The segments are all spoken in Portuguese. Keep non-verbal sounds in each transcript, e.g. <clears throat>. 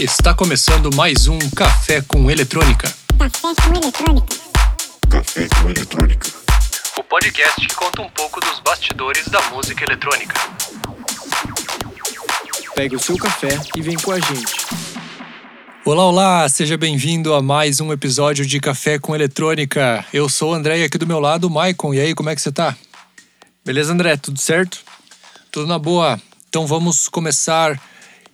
Está começando mais um Café com Eletrônica. Café com eletrônica. Café com eletrônica. O podcast que conta um pouco dos bastidores da música eletrônica. Pegue o seu café e vem com a gente. Olá, olá, seja bem-vindo a mais um episódio de Café com Eletrônica. Eu sou o André e aqui do meu lado o Maicon. E aí, como é que você tá? Beleza, André? Tudo certo? Tudo na boa. Então vamos começar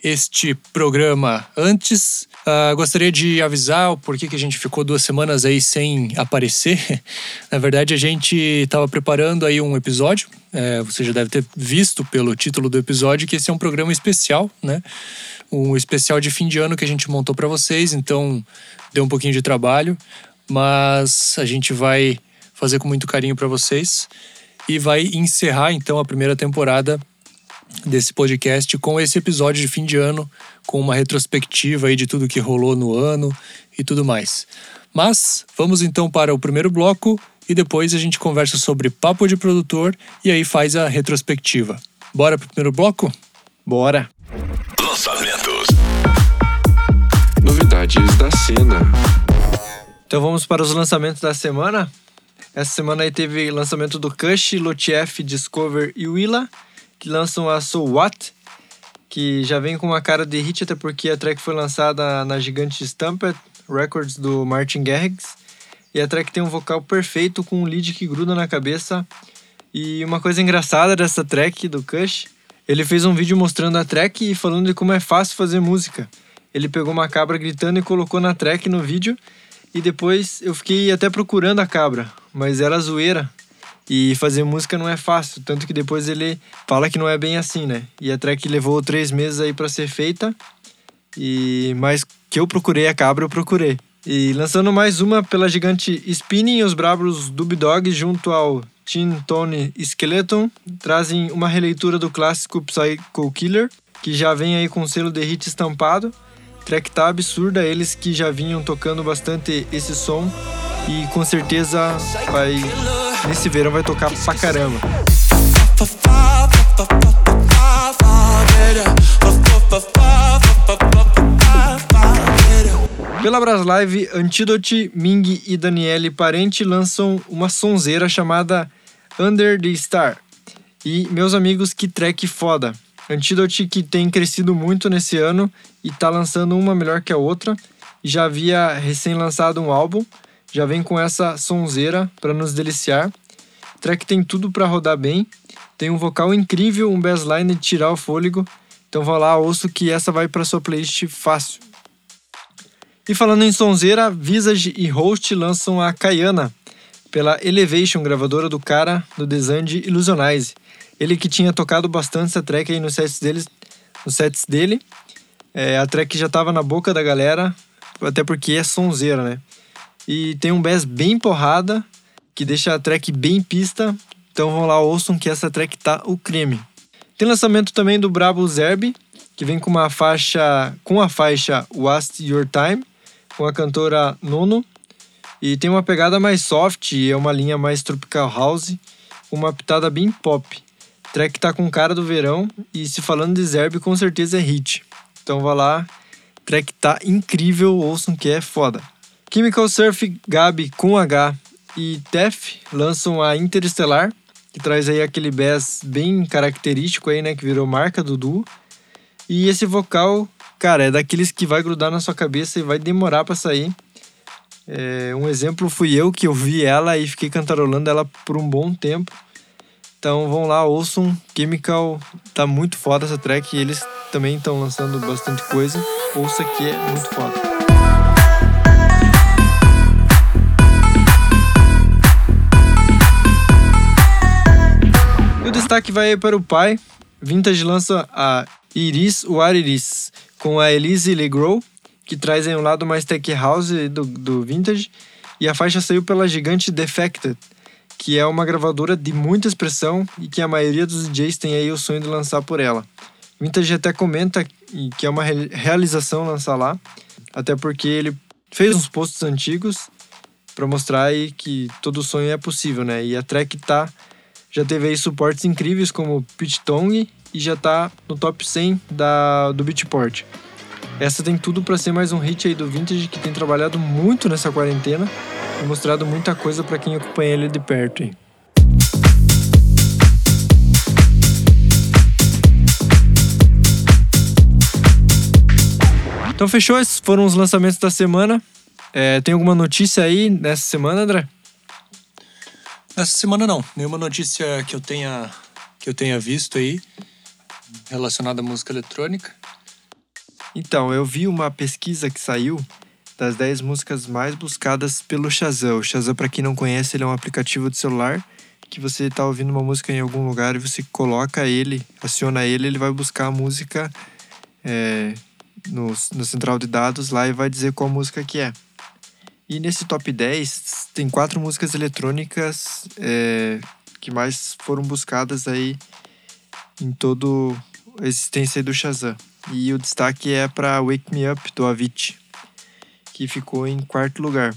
este programa. Antes, ah, gostaria de avisar o porquê que a gente ficou duas semanas aí sem aparecer. <laughs> Na verdade, a gente estava preparando aí um episódio. É, você já deve ter visto pelo título do episódio que esse é um programa especial, né? Um especial de fim de ano que a gente montou para vocês. Então, deu um pouquinho de trabalho, mas a gente vai fazer com muito carinho para vocês e vai encerrar então a primeira temporada desse podcast com esse episódio de fim de ano, com uma retrospectiva aí de tudo que rolou no ano e tudo mais. Mas vamos então para o primeiro bloco e depois a gente conversa sobre papo de produtor e aí faz a retrospectiva. Bora pro primeiro bloco? Bora! Lançamentos. Novidades da cena. Então vamos para os lançamentos da semana. Essa semana aí teve lançamento do Kush, Lotieff, Discover e Willa, que lançam a So What, que já vem com uma cara de hit, até porque a track foi lançada na gigante Stamped Records do Martin Garrix. E a track tem um vocal perfeito com um lead que gruda na cabeça. E uma coisa engraçada dessa track do Kush, ele fez um vídeo mostrando a track e falando de como é fácil fazer música. Ele pegou uma cabra gritando e colocou na track no vídeo. E depois eu fiquei até procurando a cabra, mas era zoeira. E fazer música não é fácil, tanto que depois ele fala que não é bem assim, né? E a track levou três meses aí para ser feita. E mas que eu procurei a cabra, eu procurei. E lançando mais uma pela gigante Spinning, os brabos Dub Dog junto ao Tin Tone Skeleton trazem uma releitura do clássico Psycho Killer, que já vem aí com selo de hit estampado. Track tá absurda, eles que já vinham tocando bastante esse som e com certeza vai nesse verão vai tocar pra caramba. Pela Braslive, Antidote, Ming e Daniele Parente lançam uma sonzeira chamada Under the Star. E meus amigos, que track foda! Antidote que tem crescido muito nesse ano e tá lançando uma melhor que a outra. Já havia recém lançado um álbum, já vem com essa sonzeira para nos deliciar. O track tem tudo para rodar bem, tem um vocal incrível, um bassline de tirar o fôlego. Então vá lá, ouço que essa vai para sua playlist fácil. E falando em sonzeira, Visage e Host lançam a Kayana pela Elevation, gravadora do cara do design de Illusionize. Ele que tinha tocado bastante essa track aí nos sets, deles, nos sets dele. É, a track já tava na boca da galera, até porque é sonzeira, né? E tem um bass bem porrada, que deixa a track bem pista. Então vão lá, ouçam que essa track tá o creme. Tem lançamento também do Brabo Zerbi, que vem com uma faixa com a faixa Waste Your Time, com a cantora Nono. E tem uma pegada mais soft, é uma linha mais tropical house, uma pitada bem pop. Track tá com cara do verão e se falando de Zerbi, com certeza é hit. Então vá lá, track tá incrível, ouçam que é foda. Chemical Surf, Gabi com H e Tef lançam a Interestelar, que traz aí aquele bass bem característico aí, né, que virou marca do duo. E esse vocal, cara, é daqueles que vai grudar na sua cabeça e vai demorar para sair. É, um exemplo fui eu que ouvi ela e fiquei cantarolando ela por um bom tempo. Então vão lá, ouçam. Chemical tá muito foda essa track e eles também estão lançando bastante coisa. Ouça que é muito foda. Destaque vai para o pai. Vintage lança a Iris War Iris com a Elise Legros, que traz um lado mais tech house do, do Vintage. E a faixa saiu pela gigante Defected, que é uma gravadora de muita expressão e que a maioria dos DJs tem aí o sonho de lançar por ela. Vintage até comenta que é uma realização lançar lá, até porque ele fez uns posts antigos para mostrar aí que todo sonho é possível, né? E a track tá já teve aí suportes incríveis como Pitch Tongue e já tá no top 100 da, do Beatport. Essa tem tudo para ser mais um hit aí do Vintage que tem trabalhado muito nessa quarentena e mostrado muita coisa para quem acompanha ele de perto. Hein? Então fechou, esses foram os lançamentos da semana. É, tem alguma notícia aí nessa semana, André? Essa semana não. Nenhuma notícia que eu tenha que eu tenha visto aí relacionada à música eletrônica. Então, eu vi uma pesquisa que saiu das 10 músicas mais buscadas pelo Shazam. O Shazam, para quem não conhece, ele é um aplicativo de celular que você está ouvindo uma música em algum lugar e você coloca ele, aciona ele, ele vai buscar a música é, no, no central de dados lá e vai dizer qual música que é. E nesse top 10 tem quatro músicas eletrônicas é, que mais foram buscadas aí em todo a existência do Shazam. E o destaque é para Wake Me Up do Avicii, que ficou em quarto lugar.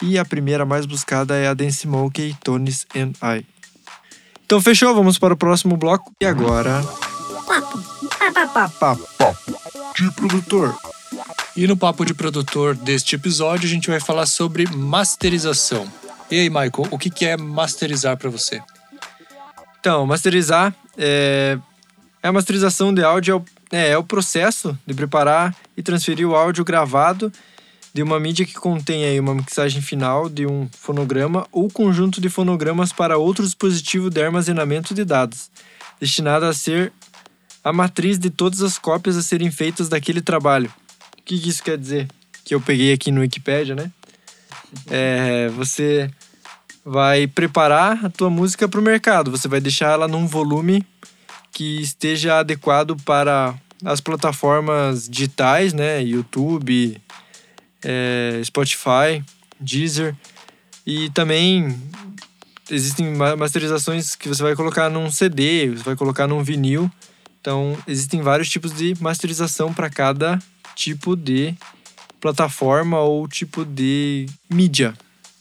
E a primeira mais buscada é a Dance Monkey, Tones and I. Então fechou, vamos para o próximo bloco. E agora. Papo, papo, papo, de produtor. E no papo de produtor deste episódio, a gente vai falar sobre masterização. E aí, Michael, o que é masterizar para você? Então, masterizar é, é a masterização de áudio, é, é o processo de preparar e transferir o áudio gravado de uma mídia que contém aí uma mixagem final de um fonograma ou conjunto de fonogramas para outro dispositivo de armazenamento de dados, destinado a ser a matriz de todas as cópias a serem feitas daquele trabalho. O que, isso quer dizer? Que eu peguei aqui no Wikipedia, né? É, você vai preparar a tua música para o mercado. Você vai deixar ela num volume que esteja adequado para as plataformas digitais, né? YouTube, é, Spotify, Deezer. E também existem masterizações que você vai colocar num CD, você vai colocar num vinil. Então, existem vários tipos de masterização para cada tipo de plataforma ou tipo de mídia.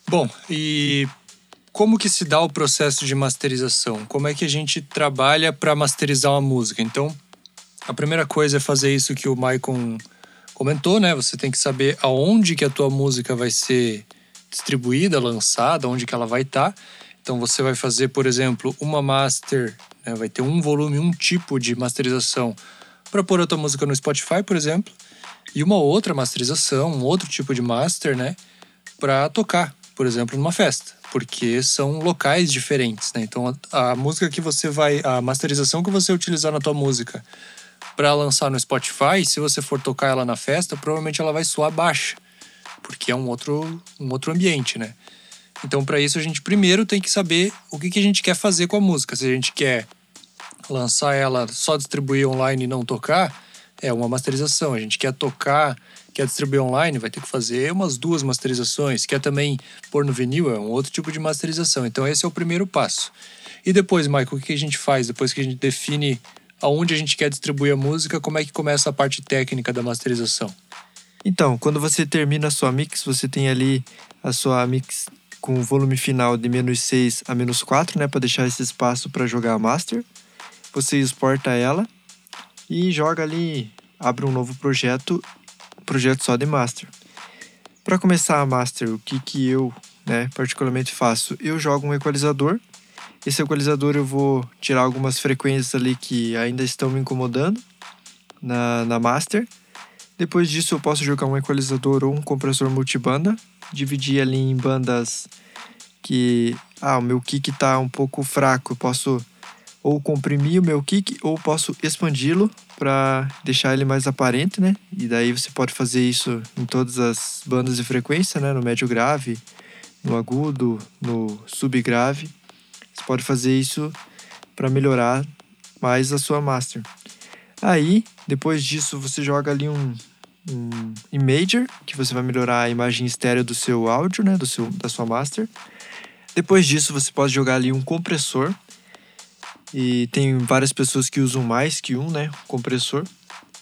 Bom, e como que se dá o processo de masterização? Como é que a gente trabalha para masterizar uma música? Então, a primeira coisa é fazer isso que o Maicon comentou, né? Você tem que saber aonde que a tua música vai ser distribuída, lançada, onde que ela vai estar. Tá. Então você vai fazer, por exemplo, uma master, né? vai ter um volume, um tipo de masterização para pôr a tua música no Spotify, por exemplo e uma outra masterização, um outro tipo de master, né, para tocar, por exemplo, numa festa, porque são locais diferentes, né? Então a, a, música que você vai, a masterização que você utilizar na tua música para lançar no Spotify, se você for tocar ela na festa, provavelmente ela vai soar baixa, porque é um outro, um outro ambiente, né? Então, para isso, a gente primeiro tem que saber o que, que a gente quer fazer com a música. Se a gente quer lançar ela só distribuir online e não tocar, é uma masterização. A gente quer tocar, quer distribuir online, vai ter que fazer umas duas masterizações. Quer também pôr no vinil, é um outro tipo de masterização. Então esse é o primeiro passo. E depois, Michael, o que a gente faz? Depois que a gente define aonde a gente quer distribuir a música, como é que começa a parte técnica da masterização? Então, quando você termina a sua mix, você tem ali a sua mix com o volume final de menos 6 a menos 4, né, para deixar esse espaço para jogar a master. Você exporta ela e joga ali, abre um novo projeto, projeto só de master. Para começar a master, o que que eu, né, particularmente faço? Eu jogo um equalizador. Esse equalizador eu vou tirar algumas frequências ali que ainda estão me incomodando na, na master. Depois disso eu posso jogar um equalizador ou um compressor multibanda, dividir ali em bandas que ah, o meu kick está um pouco fraco, eu posso ou comprimir o meu kick ou posso expandi-lo para deixar ele mais aparente, né? E daí você pode fazer isso em todas as bandas de frequência, né? No médio grave, no agudo, no subgrave. Você pode fazer isso para melhorar mais a sua master. Aí, depois disso, você joga ali um, um imager, que você vai melhorar a imagem estéreo do seu áudio, né? Do seu, da sua master. Depois disso, você pode jogar ali um compressor, e tem várias pessoas que usam mais que um, né? Compressor.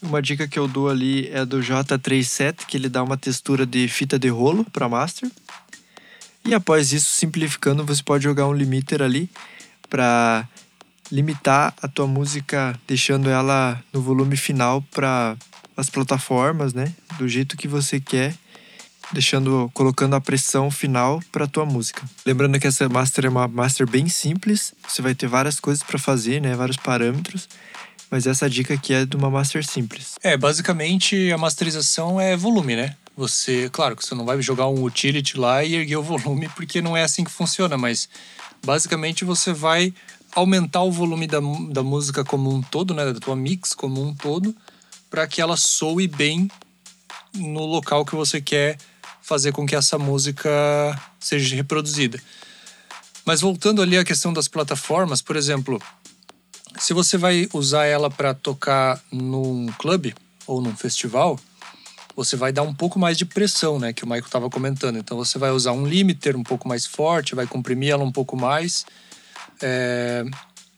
Uma dica que eu dou ali é do J37, que ele dá uma textura de fita de rolo para master. E após isso, simplificando, você pode jogar um limiter ali para limitar a tua música, deixando ela no volume final para as plataformas, né? Do jeito que você quer, deixando, colocando a pressão final para tua música. Lembrando que essa master é uma master bem simples, você vai ter várias coisas para fazer, né? Vários parâmetros. Mas essa dica aqui é de uma master simples. É, basicamente a masterização é volume, né? Você, claro que você não vai jogar um utility lá e erguer o volume, porque não é assim que funciona, mas basicamente você vai aumentar o volume da, da música como um todo, né? Da tua mix como um todo, para que ela soe bem no local que você quer fazer com que essa música seja reproduzida. Mas voltando ali à questão das plataformas, por exemplo, se você vai usar ela para tocar num clube ou num festival, você vai dar um pouco mais de pressão, né, que o Michael estava comentando. Então você vai usar um limiter um pouco mais forte, vai comprimir ela um pouco mais é,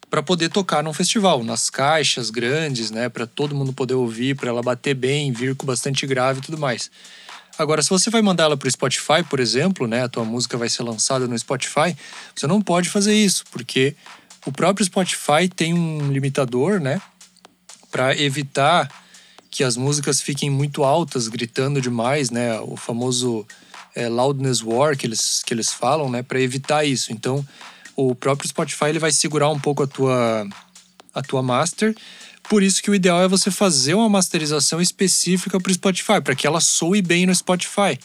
para poder tocar num festival, nas caixas grandes, né, para todo mundo poder ouvir, para ela bater bem, vir com bastante grave e tudo mais. Agora, se você vai mandar ela para o Spotify, por exemplo, né, a tua música vai ser lançada no Spotify, você não pode fazer isso, porque o próprio Spotify tem um limitador, né, para evitar que as músicas fiquem muito altas, gritando demais, né, o famoso é, loudness war que eles, que eles falam, né, para evitar isso. Então, o próprio Spotify ele vai segurar um pouco a tua a tua master. Por isso que o ideal é você fazer uma masterização específica para o Spotify, para que ela soe bem no Spotify.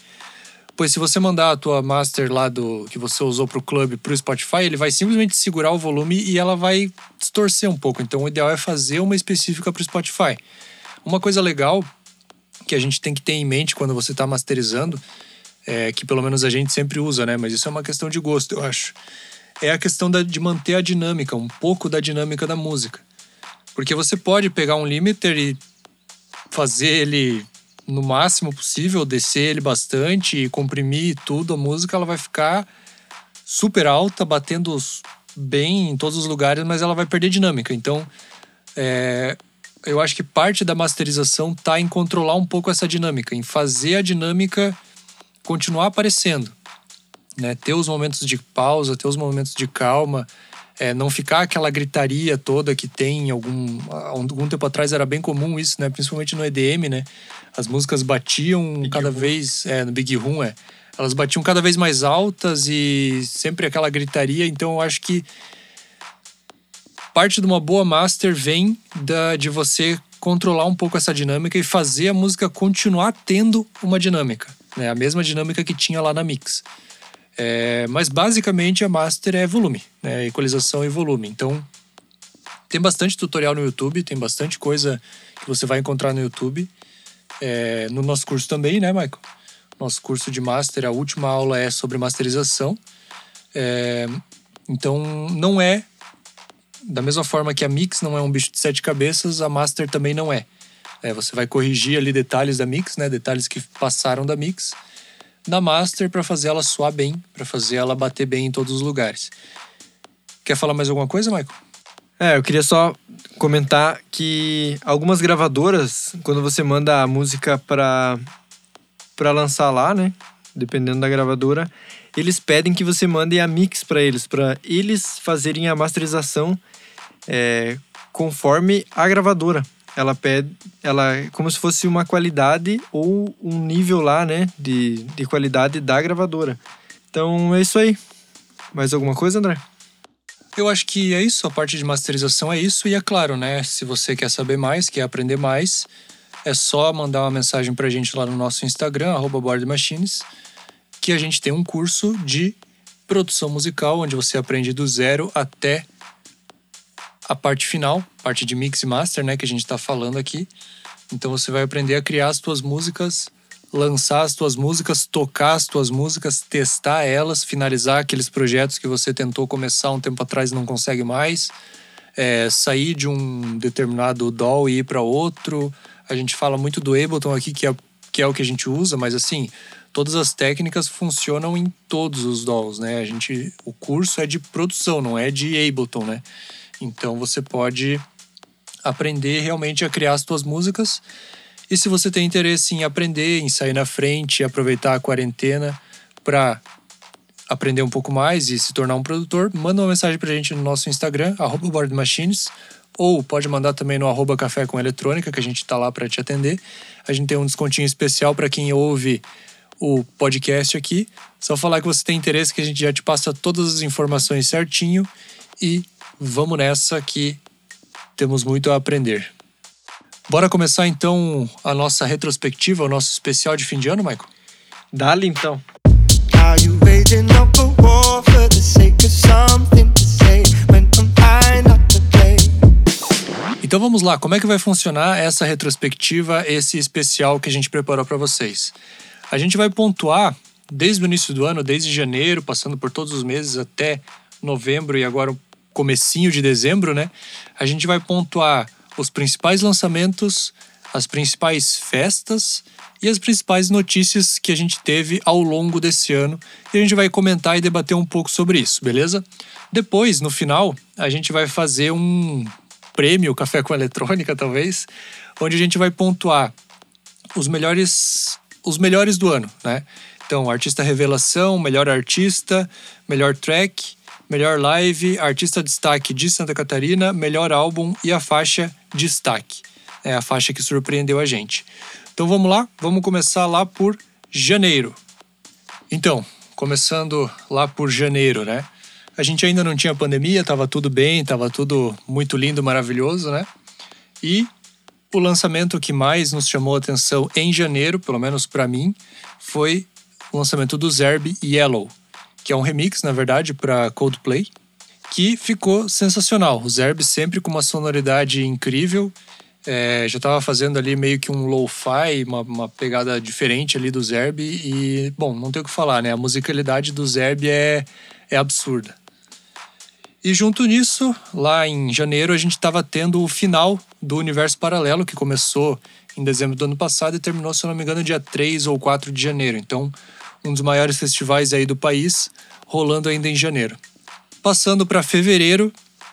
Pois se você mandar a tua master lá do que você usou para o clube para o Spotify, ele vai simplesmente segurar o volume e ela vai distorcer um pouco. Então o ideal é fazer uma específica para o Spotify. Uma coisa legal que a gente tem que ter em mente quando você está masterizando, é, que pelo menos a gente sempre usa, né? Mas isso é uma questão de gosto, eu acho é a questão da, de manter a dinâmica, um pouco da dinâmica da música. Porque você pode pegar um limiter e fazer ele no máximo possível, descer ele bastante e comprimir tudo, a música ela vai ficar super alta, batendo bem em todos os lugares, mas ela vai perder dinâmica. Então, é, eu acho que parte da masterização está em controlar um pouco essa dinâmica, em fazer a dinâmica continuar aparecendo né? Ter os momentos de pausa, ter os momentos de calma, é, não ficar aquela gritaria toda que tem algum algum tempo atrás era bem comum isso, né? Principalmente no EDM, né? As músicas batiam Big cada Room. vez é, no Big Room, é. Elas batiam cada vez mais altas e sempre aquela gritaria. Então eu acho que parte de uma boa master vem da, de você controlar um pouco essa dinâmica e fazer a música continuar tendo uma dinâmica, né? A mesma dinâmica que tinha lá na mix. É, mas basicamente a master é volume, né? Equalização e volume. Então tem bastante tutorial no YouTube, tem bastante coisa que você vai encontrar no YouTube. É, no nosso curso também, né, Michael? Nosso curso de master, a última aula é sobre masterização. É, então não é da mesma forma que a mix não é um bicho de sete cabeças, a master também não é. é você vai corrigir ali detalhes da mix, né? Detalhes que passaram da mix na master para fazer ela soar bem, para fazer ela bater bem em todos os lugares. Quer falar mais alguma coisa, Michael? É, eu queria só comentar que algumas gravadoras, quando você manda a música para para lançar lá, né, dependendo da gravadora, eles pedem que você mande a mix para eles, para eles fazerem a masterização é, conforme a gravadora ela pede, ela é como se fosse uma qualidade ou um nível lá, né, de, de qualidade da gravadora. Então é isso aí. Mais alguma coisa, André? Eu acho que é isso, a parte de masterização é isso, e é claro, né? Se você quer saber mais, quer aprender mais, é só mandar uma mensagem pra gente lá no nosso Instagram, boardmachines, que a gente tem um curso de produção musical, onde você aprende do zero até a parte final, parte de mix e master, né, que a gente está falando aqui. Então você vai aprender a criar as tuas músicas, lançar as tuas músicas, tocar as tuas músicas, testar elas, finalizar aqueles projetos que você tentou começar um tempo atrás e não consegue mais, é, sair de um determinado DAW e ir para outro. A gente fala muito do Ableton aqui, que é, que é o que a gente usa, mas assim, todas as técnicas funcionam em todos os DAWs, né? A gente, o curso é de produção, não é de Ableton, né? Então você pode aprender realmente a criar as suas músicas. E se você tem interesse em aprender, em sair na frente, aproveitar a quarentena para aprender um pouco mais e se tornar um produtor, manda uma mensagem para a gente no nosso Instagram, boardmachines, ou pode mandar também no arroba café com eletrônica, que a gente está lá para te atender. A gente tem um descontinho especial para quem ouve o podcast aqui. Só falar que você tem interesse que a gente já te passa todas as informações certinho e vamos nessa que temos muito a aprender. Bora começar então a nossa retrospectiva, o nosso especial de fim de ano, Michael? Dali então. Are you waging up a war for the sake of something to say when I'm high not to play? Então vamos lá, como é que vai funcionar essa retrospectiva, esse especial que a gente preparou para vocês? A gente vai pontuar desde o início do ano, desde janeiro, passando por todos os meses até novembro e agora comecinho de dezembro, né? A gente vai pontuar os principais lançamentos, as principais festas e as principais notícias que a gente teve ao longo desse ano. E a gente vai comentar e debater um pouco sobre isso, beleza? Depois, no final, a gente vai fazer um prêmio Café com Eletrônica, talvez, onde a gente vai pontuar os melhores os melhores do ano, né? Então, artista revelação, melhor artista, melhor track, melhor live, artista destaque de Santa Catarina, melhor álbum e a faixa destaque. É a faixa que surpreendeu a gente. Então vamos lá, vamos começar lá por janeiro. Então, começando lá por janeiro, né? A gente ainda não tinha pandemia, tava tudo bem, tava tudo muito lindo, maravilhoso, né? E o lançamento que mais nos chamou a atenção em janeiro, pelo menos para mim, foi o lançamento do Zerb Yellow, que é um remix, na verdade, para Coldplay, que ficou sensacional. O Zerb sempre com uma sonoridade incrível. É, já estava fazendo ali meio que um lo-fi, uma, uma, pegada diferente ali do Zerb. E, bom, não tem o que falar, né? A musicalidade do Zerb é, é absurda. E junto nisso, lá em janeiro, a gente estava tendo o final do Universo Paralelo, que começou em dezembro do ano passado e terminou, se não me engano, dia 3 ou 4 de janeiro. Então, um dos maiores festivais aí do país, rolando ainda em janeiro. Passando para fevereiro,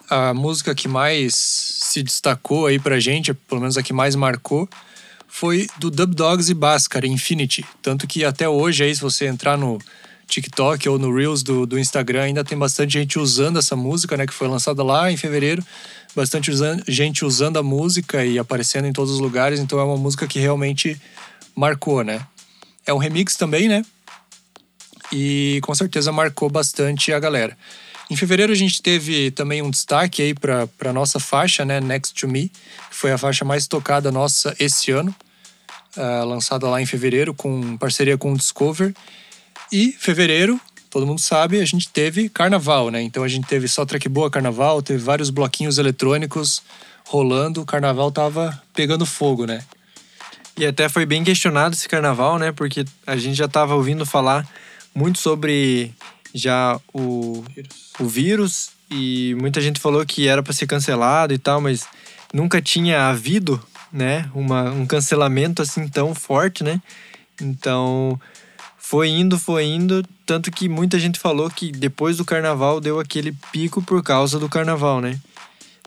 a música que mais se destacou aí pra gente, pelo menos a que mais marcou, foi do Dub Dogs e Bhaskar, Infinity. Tanto que até hoje aí, se você entrar no TikTok ou no Reels do, do Instagram, ainda tem bastante gente usando essa música, né? Que foi lançada lá em fevereiro. Bastante gente usando a música e aparecendo em todos os lugares. Então é uma música que realmente marcou, né? É um remix também, né? E com certeza marcou bastante a galera. Em fevereiro a gente teve também um destaque aí para a nossa faixa, né? Next to Me, que foi a faixa mais tocada nossa esse ano. Uh, lançada lá em fevereiro, com parceria com o Discover. E fevereiro, todo mundo sabe, a gente teve carnaval, né? Então a gente teve só track boa carnaval, teve vários bloquinhos eletrônicos rolando, o carnaval tava pegando fogo, né? E até foi bem questionado esse carnaval, né? Porque a gente já tava ouvindo falar muito sobre já o vírus, o vírus e muita gente falou que era para ser cancelado e tal, mas nunca tinha havido, né, uma, um cancelamento assim tão forte, né? Então, foi indo, foi indo, tanto que muita gente falou que depois do carnaval deu aquele pico por causa do carnaval, né?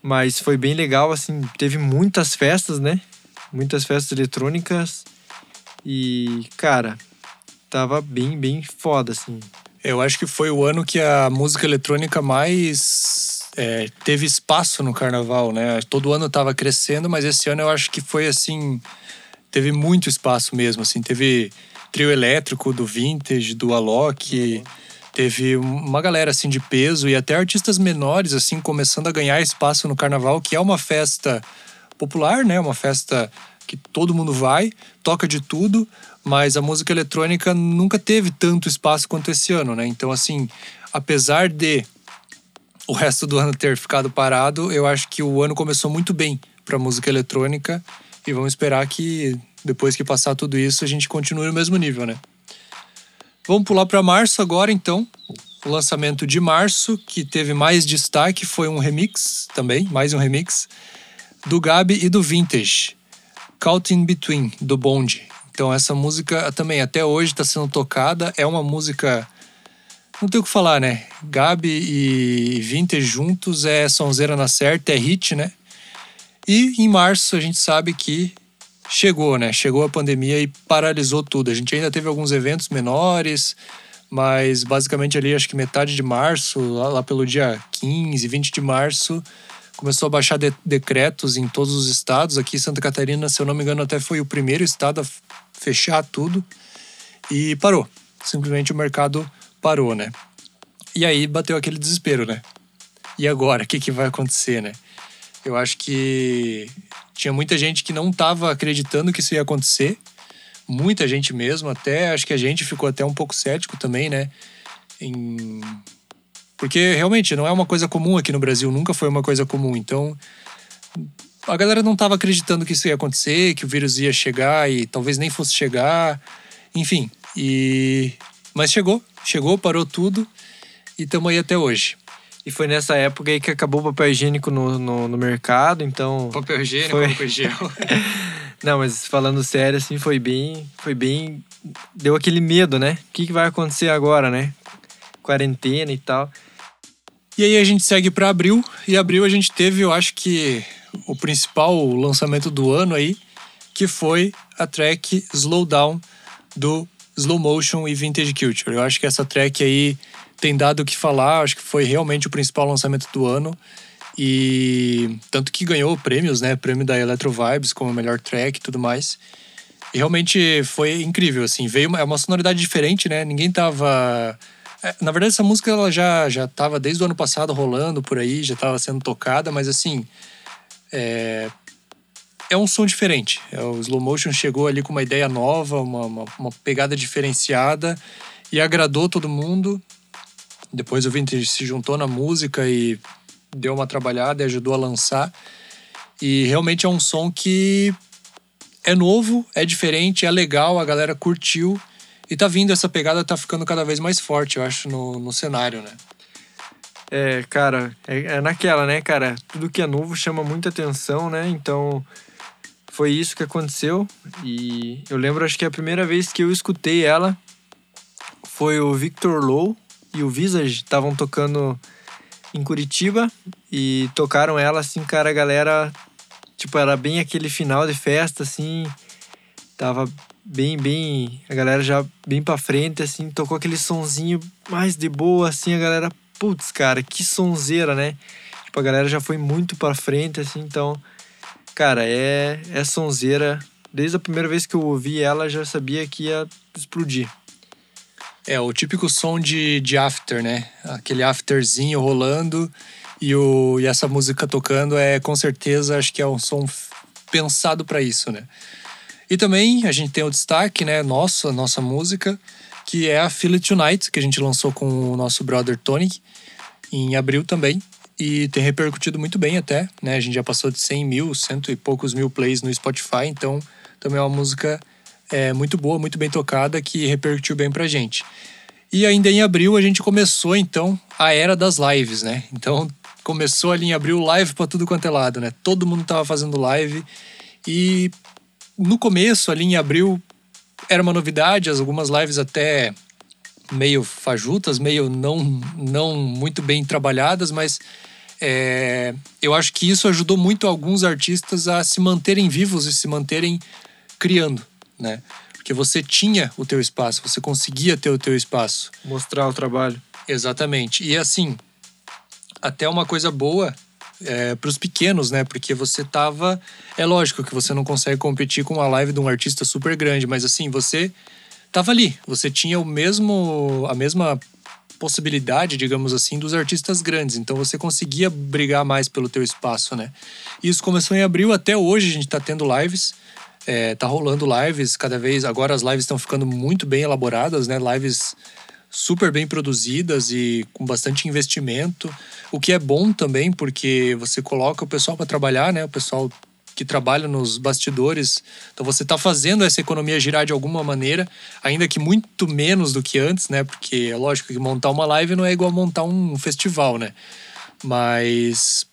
Mas foi bem legal, assim, teve muitas festas, né? Muitas festas eletrônicas e, cara, tava bem, bem foda, assim. Eu acho que foi o ano que a música eletrônica mais é, teve espaço no carnaval, né? Todo ano tava crescendo, mas esse ano eu acho que foi assim. Teve muito espaço mesmo, assim. Teve trio elétrico do Vintage, do Alok. Teve uma galera assim de peso e até artistas menores assim começando a ganhar espaço no carnaval, que é uma festa popular, né? Uma festa que todo mundo vai, toca de tudo, mas a música eletrônica nunca teve tanto espaço quanto esse ano, né? Então assim, apesar de o resto do ano ter ficado parado, eu acho que o ano começou muito bem para música eletrônica e vamos esperar que depois que passar tudo isso, a gente continue no mesmo nível, né? Vamos pular para março agora, então. O lançamento de março, que teve mais destaque, foi um remix também, mais um remix, do Gabi e do Vintage. Caught in Between, do Bond. Então, essa música também até hoje está sendo tocada. É uma música. Não tem o que falar, né? Gabi e Vintage juntos é sonzeira na certa, é hit, né? E em março a gente sabe que chegou, né? Chegou a pandemia e paralisou tudo. A gente ainda teve alguns eventos menores, mas basicamente ali acho que metade de março, lá, lá pelo dia 15, 20 de março, começou a baixar de- decretos em todos os estados. Aqui Santa Catarina, se eu não me engano, até foi o primeiro estado a fechar tudo e parou. Simplesmente o mercado parou, né? E aí bateu aquele desespero, né? E agora, o que, que vai acontecer, né? Eu acho que tinha muita gente que não estava acreditando que isso ia acontecer. Muita gente mesmo, até acho que a gente ficou até um pouco cético também, né? Em... Porque realmente não é uma coisa comum aqui no Brasil, nunca foi uma coisa comum. Então a galera não estava acreditando que isso ia acontecer, que o vírus ia chegar e talvez nem fosse chegar, enfim. E mas chegou, chegou, parou tudo e estamos aí até hoje. E foi nessa época aí que acabou o papel higiênico no, no, no mercado, então. Papel higiênico, Foi. álcool gel. <laughs> Não, mas falando sério, assim, foi bem. Foi bem. Deu aquele medo, né? O que, que vai acontecer agora, né? Quarentena e tal. E aí a gente segue para abril e abril a gente teve, eu acho que o principal lançamento do ano aí, que foi a track Slow Down do Slow Motion e Vintage Culture. Eu acho que essa track aí tem dado o que falar, acho que foi realmente o principal lançamento do ano. E tanto que ganhou prêmios, né? Prêmio da Electro Vibes como melhor track e tudo mais. E realmente foi incrível, assim. Veio uma, é uma sonoridade diferente, né? Ninguém tava. É, Na verdade, essa música ela já, já tava desde o ano passado rolando por aí, já tava sendo tocada, mas assim. É, é um som diferente. É, o Slow Motion chegou ali com uma ideia nova, uma, uma, uma pegada diferenciada e agradou todo mundo. Depois o Vintage se juntou na música e deu uma trabalhada e ajudou a lançar. E realmente é um som que é novo, é diferente, é legal, a galera curtiu. E tá vindo essa pegada, tá ficando cada vez mais forte, eu acho, no, no cenário, né? É, cara, é, é naquela, né, cara? Tudo que é novo chama muita atenção, né? Então, foi isso que aconteceu. E eu lembro, acho que a primeira vez que eu escutei ela foi o Victor Low e o Visage estavam tocando em Curitiba e tocaram ela assim, cara, a galera, tipo, era bem aquele final de festa, assim, tava bem, bem, a galera já bem pra frente, assim, tocou aquele sonzinho mais de boa, assim, a galera, putz, cara, que sonzeira, né? Tipo, a galera já foi muito pra frente, assim, então, cara, é, é sonzeira. Desde a primeira vez que eu ouvi ela, já sabia que ia explodir. É, o típico som de, de after, né? Aquele afterzinho rolando e, o, e essa música tocando é com certeza, acho que é um som pensado para isso, né? E também a gente tem o destaque, né? Nossa, nossa música, que é a Feel It Tonight, que a gente lançou com o nosso brother Tony em abril também. E tem repercutido muito bem até, né? A gente já passou de 100 mil, cento e poucos mil plays no Spotify, então também é uma música é, muito boa, muito bem tocada, que repercutiu bem pra gente. E ainda em abril a gente começou então a era das lives, né? Então começou ali em abril live pra tudo quanto é lado, né? Todo mundo tava fazendo live e no começo ali em abril era uma novidade, as- algumas lives até meio fajutas, meio não não muito bem trabalhadas, mas é, eu acho que isso ajudou muito alguns artistas a se manterem vivos e se manterem criando, né? Porque você tinha o teu espaço, você conseguia ter o teu espaço. Mostrar o trabalho. Exatamente. E assim, até uma coisa boa é, para os pequenos, né? Porque você tava. É lógico que você não consegue competir com uma live de um artista super grande, mas assim, você tava ali. Você tinha o mesmo. a mesma possibilidade, digamos assim, dos artistas grandes. Então você conseguia brigar mais pelo teu espaço, né? Isso começou em abril, até hoje a gente tá tendo lives. É, tá rolando lives cada vez. Agora as lives estão ficando muito bem elaboradas, né? Lives super bem produzidas e com bastante investimento, o que é bom também porque você coloca o pessoal para trabalhar, né? O pessoal que trabalha nos bastidores. Então você está fazendo essa economia girar de alguma maneira, ainda que muito menos do que antes, né? Porque é lógico que montar uma live não é igual montar um festival, né? Mas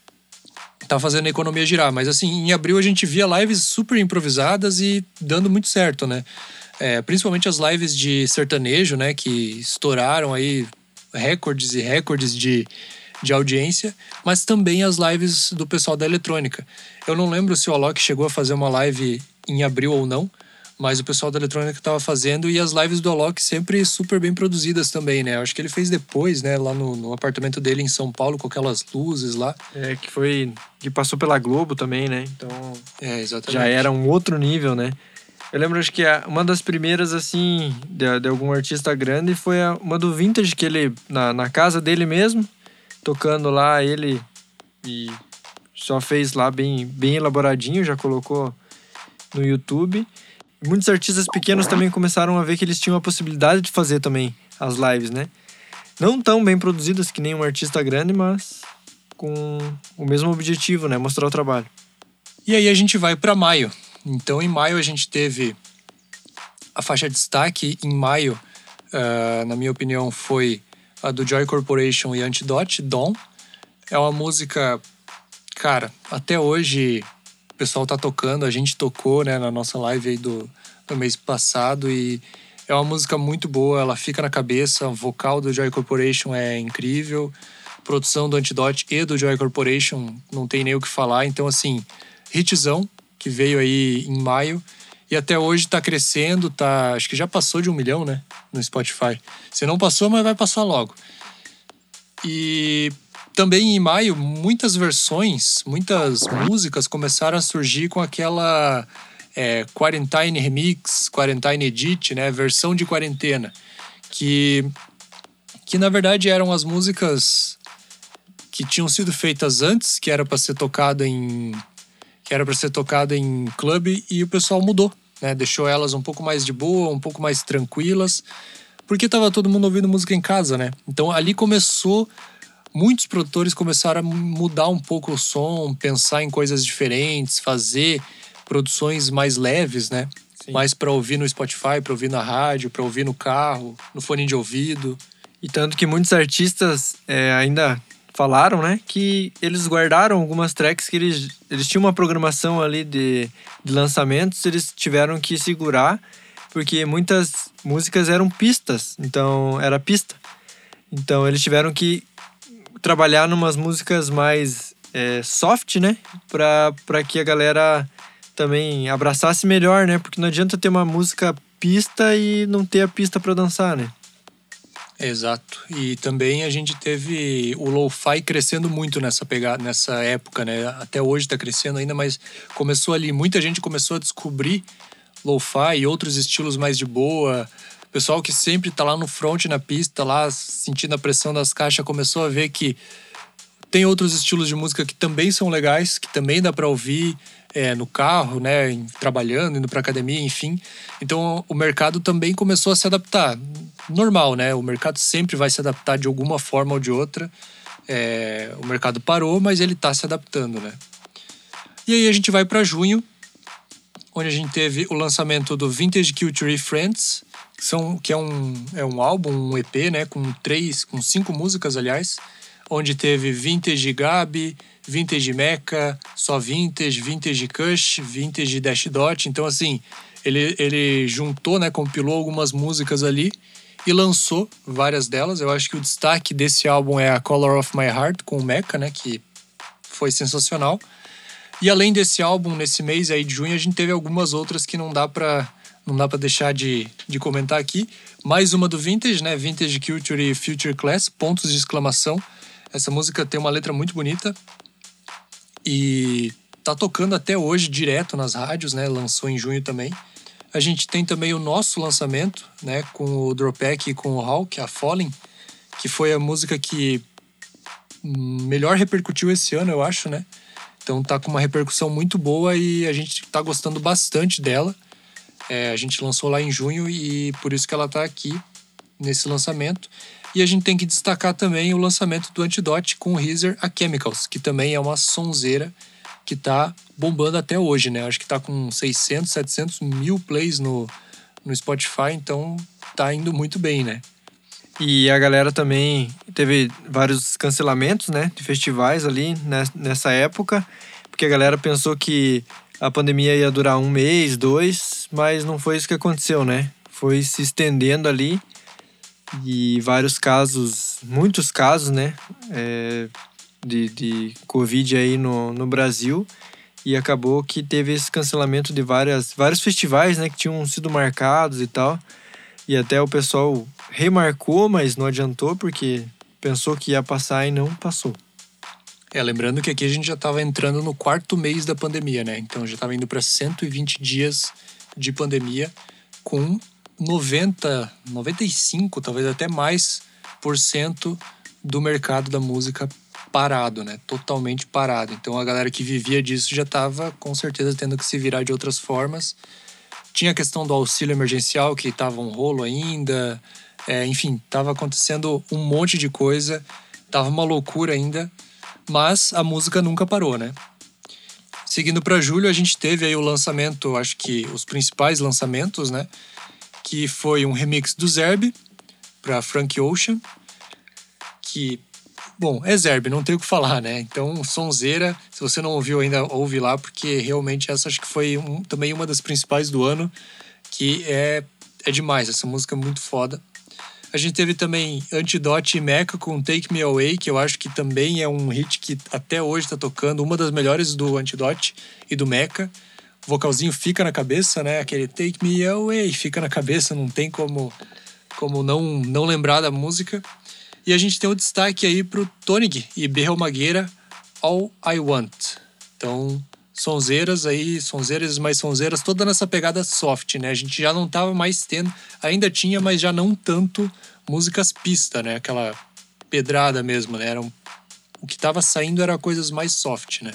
tá fazendo a economia girar. Mas assim, em abril a gente via lives super improvisadas e dando muito certo, né? É, principalmente as lives de sertanejo, né? Que estouraram aí recordes e recordes de, de audiência, mas também as lives do pessoal da eletrônica. Eu não lembro se o Alok chegou a fazer uma live em abril ou não, Mas o pessoal da eletrônica tava fazendo e as lives do Alok sempre super bem produzidas também, né? Acho que ele fez depois, né? Lá no, no apartamento dele em São Paulo, com aquelas luzes lá. É, que foi. que passou pela Globo também, né? Então É, exatamente. já era um outro nível, né? Eu lembro, acho que uma das primeiras, assim, de, de algum artista grande foi a- uma do Vintage, que ele, na, na casa dele mesmo, tocando lá, ele e só fez lá bem, bem elaboradinho, já colocou no YouTube. Muitos artistas pequenos também começaram a ver que eles tinham a possibilidade de fazer também as lives, né? Não tão bem produzidas que nem um artista grande, mas com o mesmo objetivo, né? Mostrar o trabalho. E aí a gente vai para maio. Então, em maio, a gente teve a faixa de destaque. Em maio, ah, na minha opinião, foi a do Joy Corporation e Antidote, Dawn. É uma música, cara, até hoje o pessoal tá tocando. A gente tocou né, na nossa live aí do, do mês passado e é uma música muito boa. Ela fica na cabeça. O vocal do Joy Corporation é incrível. Produção do Antidote e do Joy Corporation não tem nem o que falar. Então, assim, hitzão que veio aí em maio e até hoje tá crescendo, tá, acho que já passou de um milhão, né, no Spotify. Se não passou, mas vai passar logo. E também em maio, muitas versões, muitas músicas começaram a surgir com aquela é, Quarantine Remix, Quarantine Edit, né, versão de quarentena, que que na verdade eram as músicas que tinham sido feitas antes, que era para ser tocada em que era para ser tocada em clube e o pessoal mudou, né? Deixou elas um pouco mais de boa, um pouco mais tranquilas, porque tava todo mundo ouvindo música em casa, né? Então ali começou muitos produtores começaram a mudar um pouco o som, pensar em coisas diferentes, fazer produções mais leves, né? Mais para ouvir no Spotify, para ouvir na rádio, para ouvir no carro, no fone de ouvido. E tanto que muitos artistas é, ainda falaram, né, que eles guardaram algumas tracks que eles, eles tinham uma programação ali de, de lançamentos, eles tiveram que segurar, porque muitas músicas eram pistas, então era pista. Então eles tiveram que trabalhar numas músicas mais é, soft, né, pra que a galera também abraçasse melhor, né, porque não adianta ter uma música pista e não ter a pista pra dançar, né. Exato. E também a gente teve o lo-fi crescendo muito nessa pegada, nessa época, né? Até hoje está crescendo ainda, mas começou ali. Muita gente começou a descobrir lo-fi e outros estilos mais de boa. O pessoal que sempre tá lá no front na pista, lá sentindo a pressão das caixas, começou a ver que tem outros estilos de música que também são legais, que também dá para ouvir é, no carro, né, trabalhando, indo para academia, enfim. Então o mercado também começou a se adaptar. Normal, né? O mercado sempre vai se adaptar de alguma forma ou de outra. É, o mercado parou, mas ele está se adaptando, né? E aí a gente vai para junho, onde a gente teve o lançamento do Vintage Culture Friends, que, são, que é, um, é um álbum, um EP, né? Com três, com cinco músicas, aliás, onde teve Vintage Gabi, Vintage Mecha, só Vintage, Vintage Kush, Vintage Dash Dot. Então, assim, ele, ele juntou, né? Compilou algumas músicas ali e lançou várias delas. Eu acho que o destaque desse álbum é a Color of My Heart, com o Mecha, né? Que foi sensacional. E além desse álbum, nesse mês aí de junho, a gente teve algumas outras que não dá pra, não dá pra deixar de, de comentar aqui. Mais uma do Vintage, né? Vintage Culture e Future Class, pontos de exclamação. Essa música tem uma letra muito bonita e tá tocando até hoje direto nas rádios, né? Lançou em junho também. A gente tem também o nosso lançamento, né? Com o Dropback e com o Hawk, a Falling, que foi a música que melhor repercutiu esse ano, eu acho, né? Então tá com uma repercussão muito boa e a gente tá gostando bastante dela. É, a gente lançou lá em junho e por isso que ela tá aqui nesse lançamento. E a gente tem que destacar também o lançamento do Antidote com o Heezer a Chemicals, que também é uma sonzeira que tá bombando até hoje, né? Acho que tá com 600, 700 mil plays no, no Spotify, então tá indo muito bem, né? E a galera também teve vários cancelamentos, né, de festivais ali nes- nessa época, porque a galera pensou que a pandemia ia durar um mês, dois, mas não foi isso que aconteceu, né? Foi se estendendo ali e vários casos, muitos casos, né, é, de, de Covid aí no, no Brasil. E acabou que teve esse cancelamento de várias, vários festivais, né? Que tinham sido marcados e tal. E até o pessoal remarcou, mas não adiantou, porque pensou que ia passar e não passou. É, lembrando que aqui a gente já estava entrando no quarto mês da pandemia, né? Então já estava indo para 120 dias de pandemia com 90, 95, talvez até mais por cento do mercado da música parado, né? Totalmente parado. Então a galera que vivia disso já estava com certeza tendo que se virar de outras formas. Tinha a questão do auxílio emergencial que estava um rolo ainda. É, enfim, estava acontecendo um monte de coisa. Tava uma loucura ainda, mas a música nunca parou, né? Seguindo para julho, a gente teve aí o lançamento, acho que os principais lançamentos, né? Que foi um remix do Zerb para Frank Ocean, que bom, é Zerb, não tem o que falar, né? Então, sonzeira, se você não ouviu ainda, ouve lá, porque realmente essa acho que foi um, também uma das principais do ano, que é, é demais, essa música é muito foda. A gente teve também Antidote e Mecha com Take Me Away, que eu acho que também é um hit que até hoje tá tocando, uma das melhores do Antidote e do Mecha. O vocalzinho fica na cabeça, né? Aquele Take Me Away fica na cabeça, não tem como, como não, não lembrar da música. E a gente tem o destaque aí pro Tonig e Berrel Magueira, All I Want. Então, sonzeiras aí, sonzeiras mais sonzeiras, toda nessa pegada soft, né? A gente já não tava mais tendo, ainda tinha, mas já não tanto músicas pista, né? Aquela pedrada mesmo, né? Era um, o que tava saindo era coisas mais soft, né?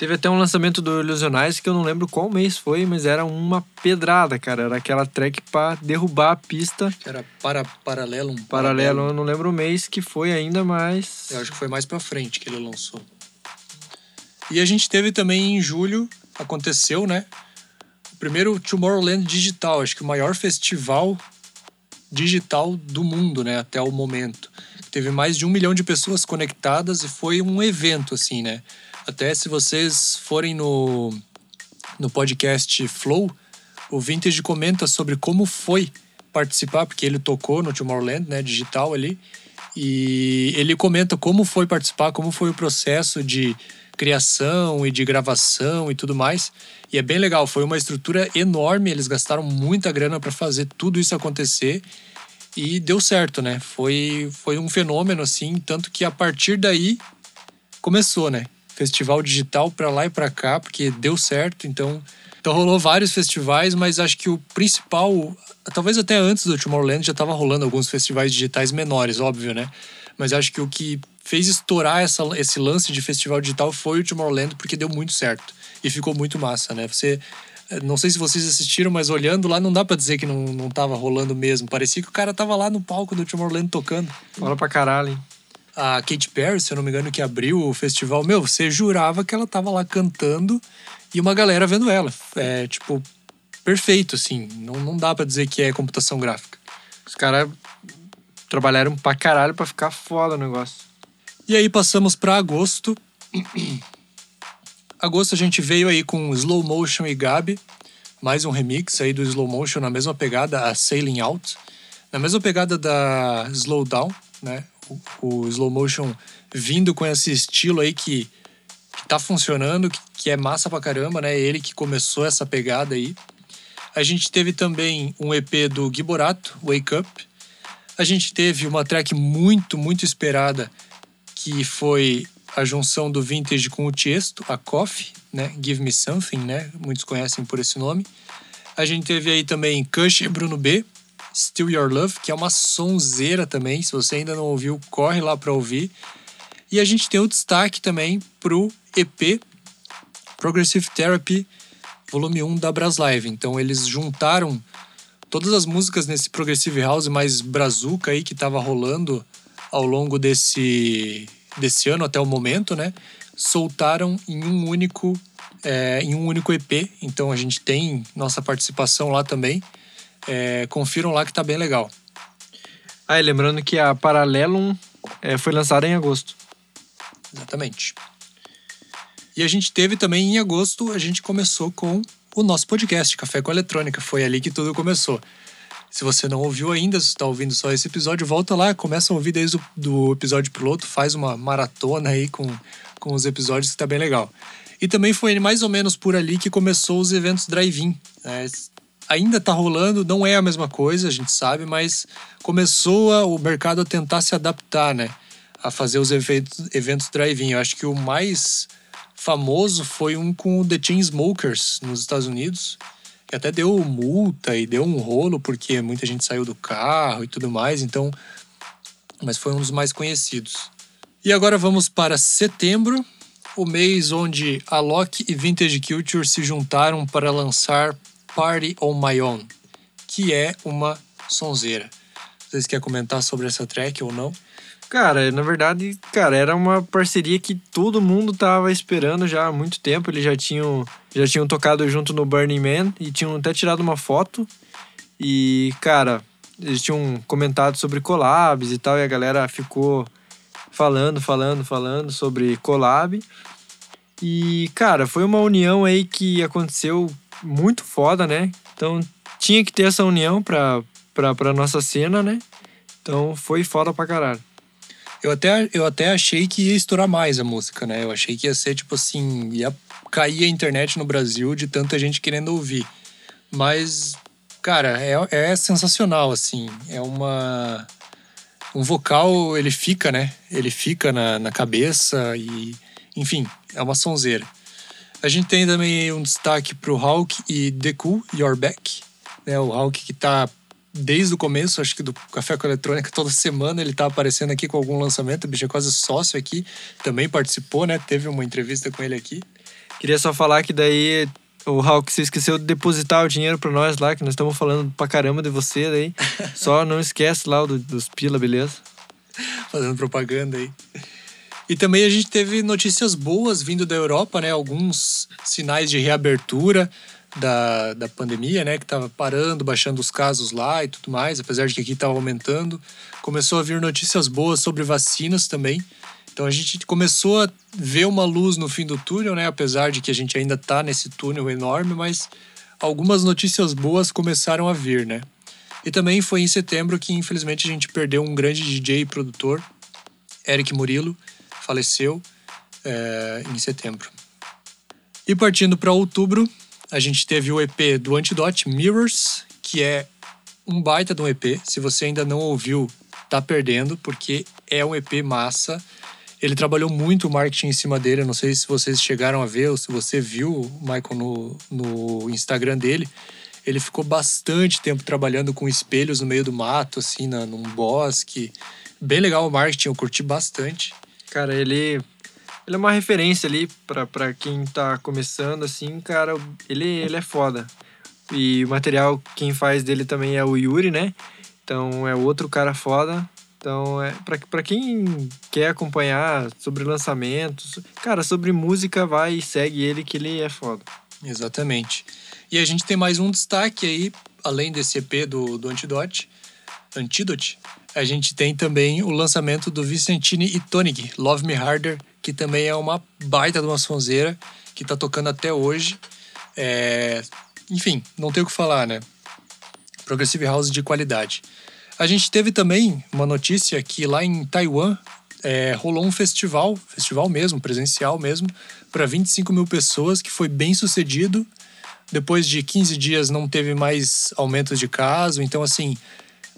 Teve até um lançamento do Illusionize que eu não lembro qual mês foi, mas era uma pedrada, cara. Era aquela track pra derrubar a pista. Era para, paralelo, um Paralelo, eu não lembro o mês que foi ainda, mas. Eu acho que foi mais pra frente que ele lançou. E a gente teve também em julho, aconteceu, né? O primeiro Tomorrowland digital, acho que o maior festival digital do mundo, né? Até o momento. Teve mais de um milhão de pessoas conectadas e foi um evento, assim, né? Até se vocês forem no, no podcast Flow, o Vintage comenta sobre como foi participar, porque ele tocou no Tomorrowland, né? Digital ali. E ele comenta como foi participar, como foi o processo de criação e de gravação e tudo mais. E é bem legal, foi uma estrutura enorme, eles gastaram muita grana para fazer tudo isso acontecer e deu certo, né? Foi, foi um fenômeno assim, tanto que a partir daí começou, né? Festival digital para lá e para cá, porque deu certo, então então rolou vários festivais, mas acho que o principal, talvez até antes do Tomorrowland já estava rolando alguns festivais digitais menores, óbvio, né? Mas acho que o que fez estourar essa, esse lance de festival digital foi o Tomorrowland, porque deu muito certo. E ficou muito massa, né? Você. Não sei se vocês assistiram, mas olhando lá não dá pra dizer que não, não tava rolando mesmo. Parecia que o cara tava lá no palco do Tomorrowland tocando. Fala pra caralho, hein? A Katy Perry, se eu não me engano, que abriu o festival, meu, você jurava que ela tava lá cantando e uma galera vendo ela. É, tipo, perfeito, assim. Não, não dá pra dizer que é computação gráfica. Os caras trabalharam pra caralho pra ficar foda o negócio. E aí passamos para agosto. <clears throat> agosto a gente veio aí com Slow Motion e Gabi, mais um remix aí do Slow Motion na mesma pegada, a Sailing Out, na mesma pegada da Slow Down, né? O, Slow Motion vindo com esse estilo aí que, que tá funcionando, que, que é massa pra caramba, né? Ele que começou essa pegada aí. A gente teve também um EP do Giborato, Wake Up. A gente teve uma track muito, muito esperada que foi a junção do vintage com o Tiesto, a Coffee, né? Give Me Something, né? Muitos conhecem por esse nome. A gente teve aí também Kush e Bruno B, Still Your Love, que é uma sonzeira também. Se você ainda não ouviu, corre lá para ouvir. E a gente tem o destaque também pro EP Progressive Therapy Volume 1 da Bras Live. Então eles juntaram todas as músicas nesse Progressive House mais brazuca aí que tava rolando ao longo desse, desse ano até o momento, né? Soltaram em um único é, em um único EP. Então a gente tem nossa participação lá também. É, confiram lá que tá bem legal. Ah, e lembrando que a Parallelum é, foi lançada em agosto. Exatamente. E a gente teve também em agosto, a gente começou com o nosso podcast, Café com Eletrônica. Foi ali que tudo começou. Se você não ouviu ainda, se está ouvindo só esse episódio, volta lá, começa a ouvir desde o do episódio piloto, faz uma maratona aí com, com os episódios que tá bem legal. E também foi mais ou menos por ali que começou os eventos drive-in. né? Ainda tá rolando, não é a mesma coisa, a gente sabe, mas começou a- o mercado a tentar se adaptar, né? A fazer os eventos, eventos drive-in. Eu acho que o mais famoso foi um com o The Chainsmokers nos Estados Unidos, que até deu multa e deu um rolo porque muita gente saiu do carro e tudo mais, então mas foi um dos mais conhecidos. E agora vamos para setembro, o mês onde a Loki e Vintage Culture se juntaram para lançar Party on My Own, que é uma sonzeira. Vocês querem comentar sobre essa track ou não? Cara, na verdade, cara, era uma parceria que todo mundo tava esperando já há muito tempo. Eles já tinham, já tinham tocado junto no Burning Man e tinham até tirado uma foto. E, cara, eles tinham comentado sobre collabs e tal, e a galera ficou falando, falando, falando sobre collab. E, cara, foi uma união aí que aconteceu muito foda, né? Então tinha que ter essa união pra, pra, pra nossa cena, né? Então foi foda pra caralho. Eu até, eu até achei que ia estourar mais a música, né? Eu achei que ia ser tipo assim, ia cair a internet no Brasil de tanta gente querendo ouvir. Mas, cara, é, é sensacional, assim. É uma. Um vocal, ele fica, né? Ele fica na, na cabeça e. Enfim, é uma sonzeira. A gente tem também um destaque pro Hulk e Cool, Your Back. Né? O Hulk que tá desde o começo, acho que do Café com Eletrônica, toda semana ele tá aparecendo aqui com algum lançamento. O bicho é quase sócio aqui. Também participou, né? Teve uma entrevista com ele aqui. Queria só falar que daí o Hulk você esqueceu de depositar o dinheiro pra nós lá, que nós estamos falando pra caramba de você daí. <laughs> Só não esquece lá o do- dos pila, beleza? fazendo propaganda aí. E também a gente teve notícias boas vindo da Europa, né? Alguns sinais de reabertura da, da pandemia, né? Que tava parando, baixando os casos lá e tudo mais, apesar de que aqui tava aumentando. Começou a vir notícias boas sobre vacinas também. Então a gente começou a ver uma luz no fim do túnel, né? Apesar de que a gente ainda tá nesse túnel enorme, mas algumas notícias boas começaram a vir, né? E também foi em setembro que, infelizmente, a gente perdeu um grande DJ e produtor, Eric Murilo, faleceu é, em setembro. E partindo para outubro, a gente teve o EP do Antidote, Mirrors, que é um baita de um EP. Se você ainda não ouviu, tá perdendo, porque é um EP massa. Ele trabalhou muito o marketing em cima dele. Eu não sei se vocês chegaram a ver ou se você viu o Michael no, no Instagram dele. Ele ficou bastante tempo trabalhando com espelhos no meio do mato, assim, na, num bosque. Bem legal o marketing, eu curti bastante. Cara, ele, ele é uma referência ali pra quem tá começando, assim, cara, ele, ele é foda. E o material, quem faz dele também é o Yuri, né? Então é outro cara foda. Então, é pra quem quer acompanhar sobre lançamentos, cara, sobre música, vai e segue ele que ele é foda. Exatamente. E a gente tem mais um destaque aí, além desse EP do, do Antidote, Antidote, a gente tem também o lançamento do Vicentini e Tonic, Love Me Harder, que também é uma baita de uma sonzeira, que tá tocando até hoje. É, Enfim, não tem o que falar, né? Progressive House de qualidade. A gente teve também uma notícia que lá em Taiwan é, rolou um festival, festival mesmo, presencial mesmo, para 25 mil pessoas, que foi bem sucedido. Depois de 15 dias não teve mais aumentos de caso. Então, assim,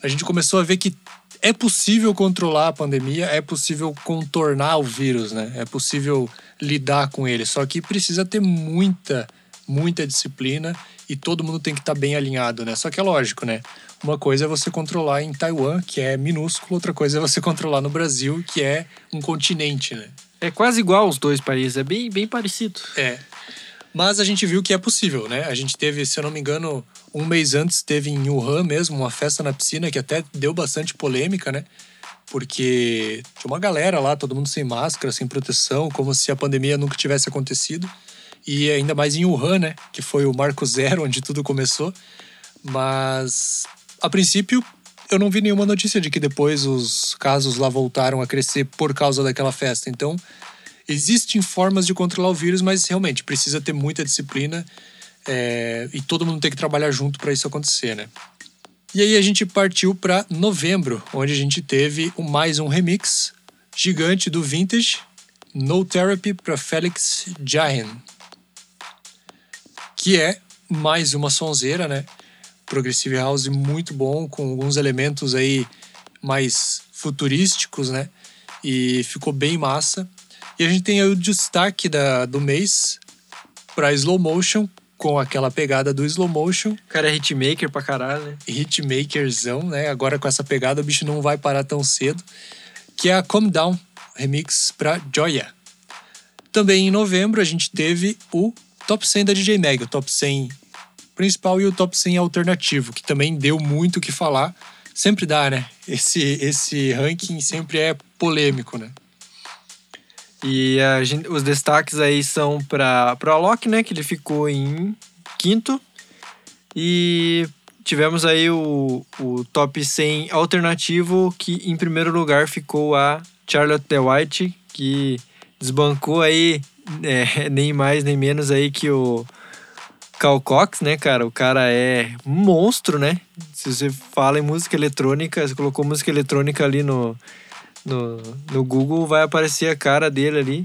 a gente começou a ver que é possível controlar a pandemia, é possível contornar o vírus, né? É possível lidar com ele. Só que precisa ter muita, muita disciplina e todo mundo tem que estar bem alinhado, né? Só que é lógico, né? Uma coisa é você controlar em Taiwan, que é minúsculo, outra coisa é você <laughs> controlar no Brasil, que é um continente, né? É quase igual os dois países, é bem, bem parecido. É. Mas a gente viu que é possível, né? A gente teve, se eu não me engano, um mês antes teve em Wuhan mesmo uma festa na piscina que até deu bastante polêmica, né? Porque tinha uma galera lá, todo mundo sem máscara, sem proteção, como se a pandemia nunca tivesse acontecido. E ainda mais em Wuhan, né? Que foi o marco zero onde tudo começou. Mas, a princípio, eu não vi nenhuma notícia de que depois os casos lá voltaram a crescer por causa daquela festa. Então, existem formas de controlar o vírus, mas realmente precisa ter muita disciplina é, e todo mundo tem que trabalhar junto para isso acontecer, né? E aí a gente partiu para novembro, onde a gente teve o mais um remix gigante do Vintage, No Therapy para Felix Jahen, que é mais uma sonzeira, né? Progressive House muito bom, com alguns elementos aí mais futurísticos, né? E ficou bem massa. E a gente tem aí o destaque da, do mês para Slow Motion, com aquela pegada do Slow Motion. O cara é hitmaker pra caralho, né? Hitmakerzão, né? Agora com essa pegada o bicho não vai parar tão cedo. Que é a Calm Down remix para Joya. Também em novembro a gente teve o Top 100 da DJ Mag, o Top 100 principal e o Top 100 alternativo, que também deu muito o que falar. Sempre dá, né? Esse, esse ranking sempre é polêmico, né? E gente- os destaques aí são para o Alok, né? Que ele ficou em quinto. E tivemos aí o, o top 100 alternativo, que em primeiro lugar ficou a Charlotte The White, que desbancou aí é, <laughs> nem mais nem menos aí que o Cal Cox, né, cara? O cara é um monstro, né? Se você fala em música eletrônica, você colocou música eletrônica ali no, no, no Google, vai aparecer a cara dele ali.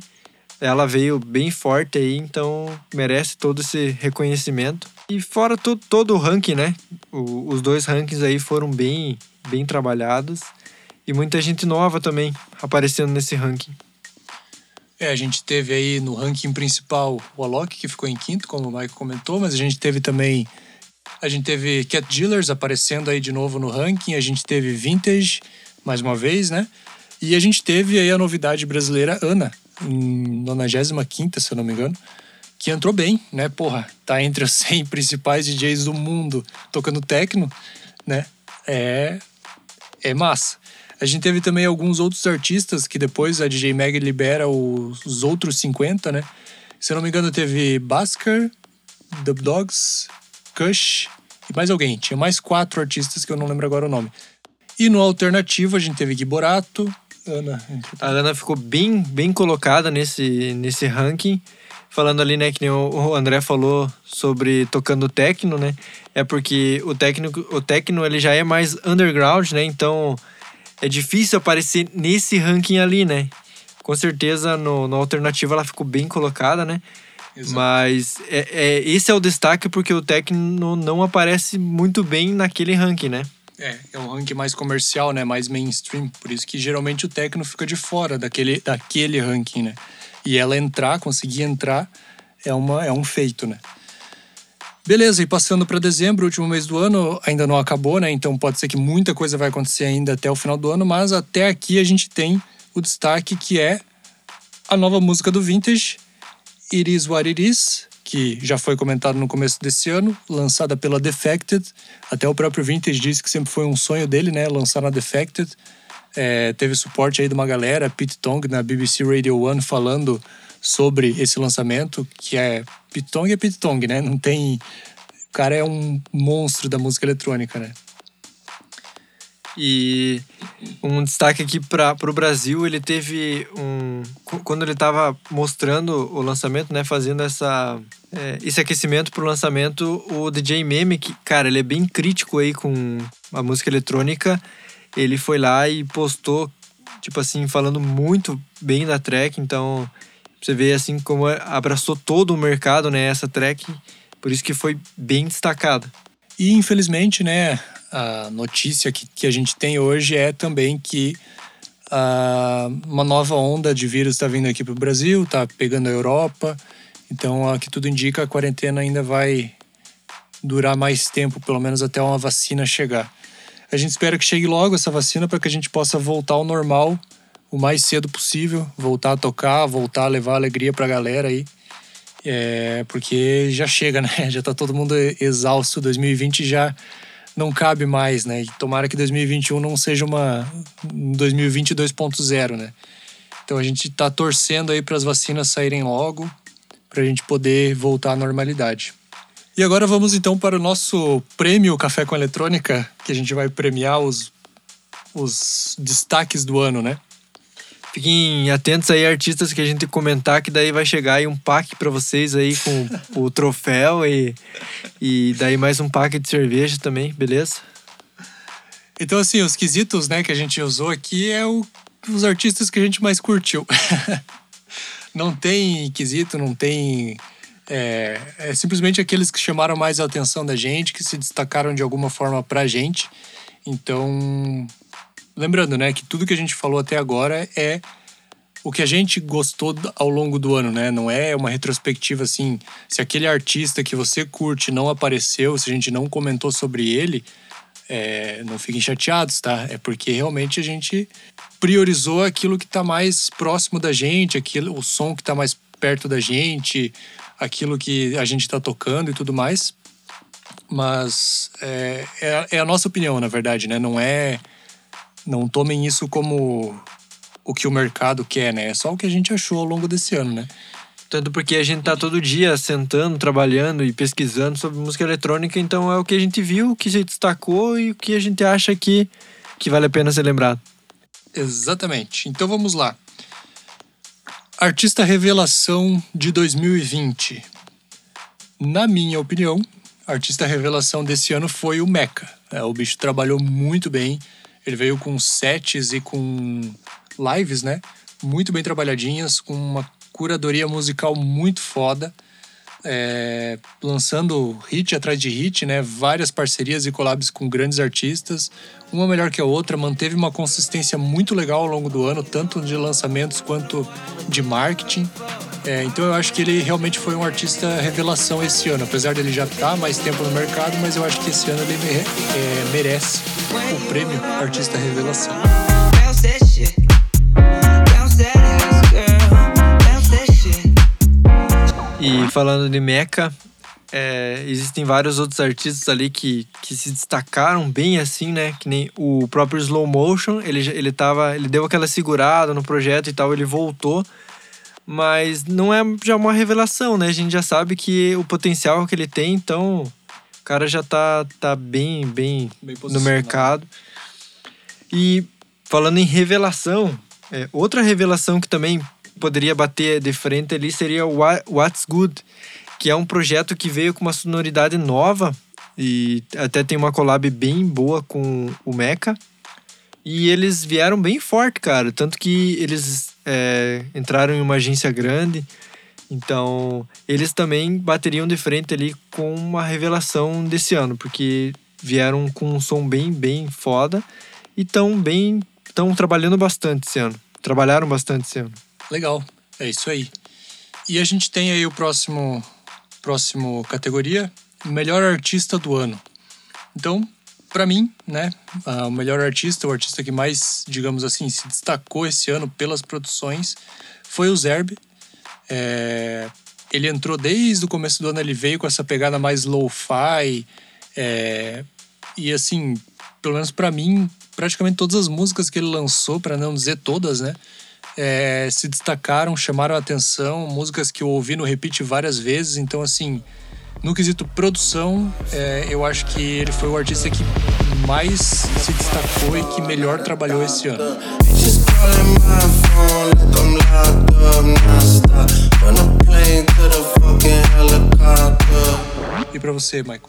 Ela veio bem forte aí, então merece todo esse reconhecimento. E fora to, todo o ranking, né? O- os dois rankings aí foram bem, bem trabalhados. E muita gente nova também aparecendo nesse ranking. É, a gente teve aí no ranking principal o Alok, que ficou em quinto, como o Michael comentou, mas a gente teve também. A gente teve Cat Dealers aparecendo aí de novo no ranking, a gente teve Vintage, mais uma vez, né? E a gente teve aí a novidade brasileira Ana, em 95, se eu não me engano, que entrou bem, né? Porra, tá entre os <laughs> 100 principais DJs do mundo tocando techno, né? É, é massa. A gente teve também alguns outros artistas que depois a DJ Mag libera os, os outros 50, né? Se eu não me engano, teve Basker, Dub Dogs, Kush e mais alguém. Tinha mais quatro artistas que eu não lembro agora o nome. E no alternativo a gente teve Gui Borato, Ana. A Ana ficou bem, bem colocada nesse, nesse ranking. Falando ali, né, que nem o André falou sobre tocando techno, né? É porque o técnico, o techno ele já é mais underground, né? Então é difícil aparecer nesse ranking ali, né? Com certeza no, no alternativo ela ficou bem colocada, né? Exato. Mas é, é- esse é o destaque porque o techno não aparece muito bem naquele ranking, né? É, é um ranking mais comercial, né? Mais mainstream. Por isso que geralmente o techno fica de fora daquele, daquele ranking, né? E ela entrar, conseguir entrar, é, uma, é um feito, né? Beleza, e passando para dezembro, último mês do ano, ainda não acabou, né? Então pode ser que muita coisa vai acontecer ainda até o final do ano, mas até aqui a gente tem o destaque que é a nova música do Vintage, It Is What It Is, que já foi comentado no começo desse ano, lançada pela Defected. Até o próprio Vintage disse que sempre foi um sonho dele, né? Lançar na Defected. É, teve suporte aí de uma galera, Pete Tong na BBC Radio One falando sobre esse lançamento, que é Pete Tong é Pete Tong, né? Não tem. O cara é um monstro da música eletrônica, né? E um destaque aqui para o Brasil, ele teve um. qu- Quando ele estava mostrando o lançamento, né? Fazendo essa, é, esse aquecimento para o lançamento, o DJ Meme, que, cara, ele é bem crítico aí com a música eletrônica. Ele foi lá e postou, tipo assim, falando muito bem da track. Então, você vê assim como abraçou todo o mercado, né? Essa track. Por isso que foi bem destacada. E infelizmente, né, a notícia que, que a gente tem hoje é também que ah, uma nova onda de vírus está vindo aqui para o Brasil, está pegando a Europa. Então, a que tudo indica, a quarentena ainda vai durar mais tempo, pelo menos até uma vacina chegar. A gente espera que chegue logo essa vacina para que a gente possa voltar ao normal o mais cedo possível, voltar a tocar, voltar a levar alegria para a galera aí. É, porque já chega, né? <laughs> Já tá todo mundo exausto. 2020 já não cabe mais, né? E tomara que 2021 não seja uma um 2020 2.0, né? Então a gente tá torcendo aí para as vacinas saírem logo, para a gente poder voltar à normalidade. E agora vamos então para o nosso prêmio Café com Eletrônica, que a gente vai premiar os, os destaques do ano, né? Fiquem atentos aí, artistas que a gente comentar, que daí vai chegar aí um pack pra vocês aí com o troféu e, e daí mais um pack de cerveja também, beleza? Então, assim, os quesitos né, que a gente usou aqui é o, os artistas que a gente mais curtiu. <laughs> não tem quesito, não tem. É, é simplesmente aqueles que chamaram mais a atenção da gente, que se destacaram de alguma forma pra gente. Então, lembrando, né, que tudo que a gente falou até agora é o que a gente gostou ao longo do ano, né? Não é uma retrospectiva assim, se aquele artista que você curte não apareceu, se a gente não comentou sobre ele, é, não fiquem chateados, tá? É porque realmente a gente priorizou aquilo que está mais próximo da gente, aquilo, o som que está mais perto da gente, aquilo que a gente está tocando e tudo mais. Mas é, é, é, a nossa opinião, na verdade, né? Não é. Não tomem isso como o que o mercado quer, né? É só o que a gente achou ao longo desse ano, né? Tanto porque a gente tá todo dia sentando, trabalhando e pesquisando sobre música eletrônica, então é o que a gente viu, o que se destacou e o que a gente acha que, que vale a pena ser lembrado. Exatamente. Então vamos lá. Artista revelação de 2020. Na minha opinião, artista revelação desse ano foi o Mecha. É, o bicho trabalhou muito bem. Ele veio com sets e com lives, né? Muito bem trabalhadinhas, com uma curadoria musical muito foda. É, lançando hit atrás de hit, né? Várias parcerias e collabs com grandes artistas, uma melhor que a outra, manteve uma consistência muito legal ao longo do ano, tanto de lançamentos quanto de marketing. É, então eu acho que ele realmente foi um artista revelação esse ano, apesar dele já estar tá mais tempo no mercado, mas eu acho que esse ano ele é, merece o prêmio Artista Revelação. E falando de Mecha, é, existem vários outros artistas ali que, que se destacaram bem assim, né? Que nem o próprio Slow Motion, ele, ele, tava, ele deu aquela segurada no projeto e tal, ele voltou. Mas não é já uma revelação, né? A gente já sabe que o potencial que ele tem, então o cara já tá, tá bem, bem, bem no mercado. E falando em revelação, é, outra revelação que também poderia bater de frente ali seria o What's Good, que é um projeto que veio com uma sonoridade nova e até tem uma collab bem boa com o Mecha. E eles vieram bem forte, cara. Tanto que eles é, entraram em uma agência grande. Então, eles também bateriam de frente ali com uma revelação desse ano, porque vieram com um som bem, bem foda e estão bem, estão trabalhando bastante esse ano. Trabalharam bastante esse ano. Legal, é isso aí. E a gente tem aí o próximo, próximo categoria, melhor artista do ano. Então, para mim, né, o melhor artista, o artista que mais, digamos assim, se destacou esse ano pelas produções, foi o Zerb. É, ele entrou desde o começo do ano, ele veio com essa pegada mais lo-fi. É, e assim, pelo menos para mim, praticamente todas as músicas que ele lançou, para não dizer todas, né, é, se destacaram, chamaram a atenção, músicas que eu ouvi no repeat várias vezes. Então, assim, no quesito produção, é, eu acho que ele foi o artista que mais se destacou e que melhor trabalhou esse ano. E para você, Michael?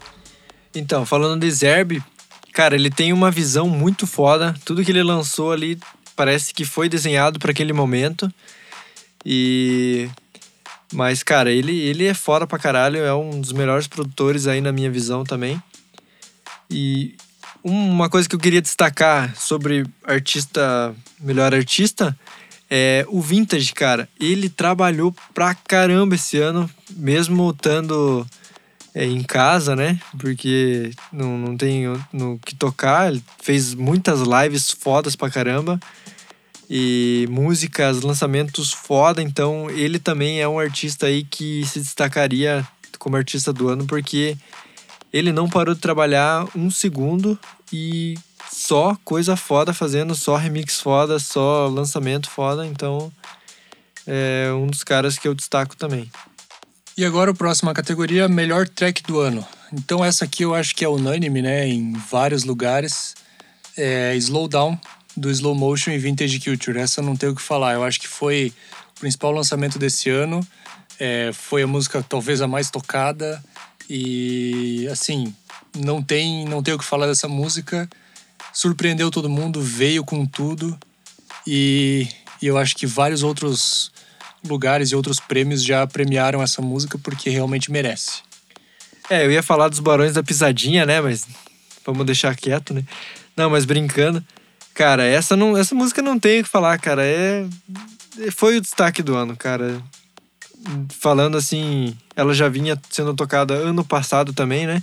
Então, falando de Zerb, cara, ele tem uma visão muito foda. Tudo que ele lançou ali parece que foi desenhado para aquele momento. E. Mas, cara, ele, ele é fora pra caralho, é um dos melhores produtores aí na minha visão também. E uma coisa que eu queria destacar sobre artista, melhor artista, é o Vintage, cara. Ele trabalhou pra caramba esse ano, mesmo estando é, em casa, né? Porque não, não tem no que tocar. Ele fez muitas lives fodas pra caramba e músicas, lançamentos foda, então ele também é um artista aí que se destacaria como artista do ano porque ele não parou de trabalhar um segundo e só coisa foda fazendo, só remix foda, só lançamento foda, então é um dos caras que eu destaco também. E agora a próxima categoria, melhor track do ano. Então essa aqui eu acho que é unânime, né, em vários lugares. É Slowdown, do Slow Motion e Vintage Culture. Essa não tenho o que falar. Eu acho que foi o principal lançamento desse ano. É, foi a música talvez a mais tocada. E assim, não tem, não tenho o que falar dessa música. Surpreendeu todo mundo, veio com tudo. E, e eu acho que vários outros lugares e outros prêmios já premiaram essa música porque realmente merece. É, eu ia falar dos Barões da Pisadinha, né? Mas vamos deixar quieto, né? Não, mas brincando. Cara, essa, não, essa música não tem o que falar, cara. É, foi o destaque do ano, cara. Falando assim, ela já vinha sendo tocada ano passado também, né?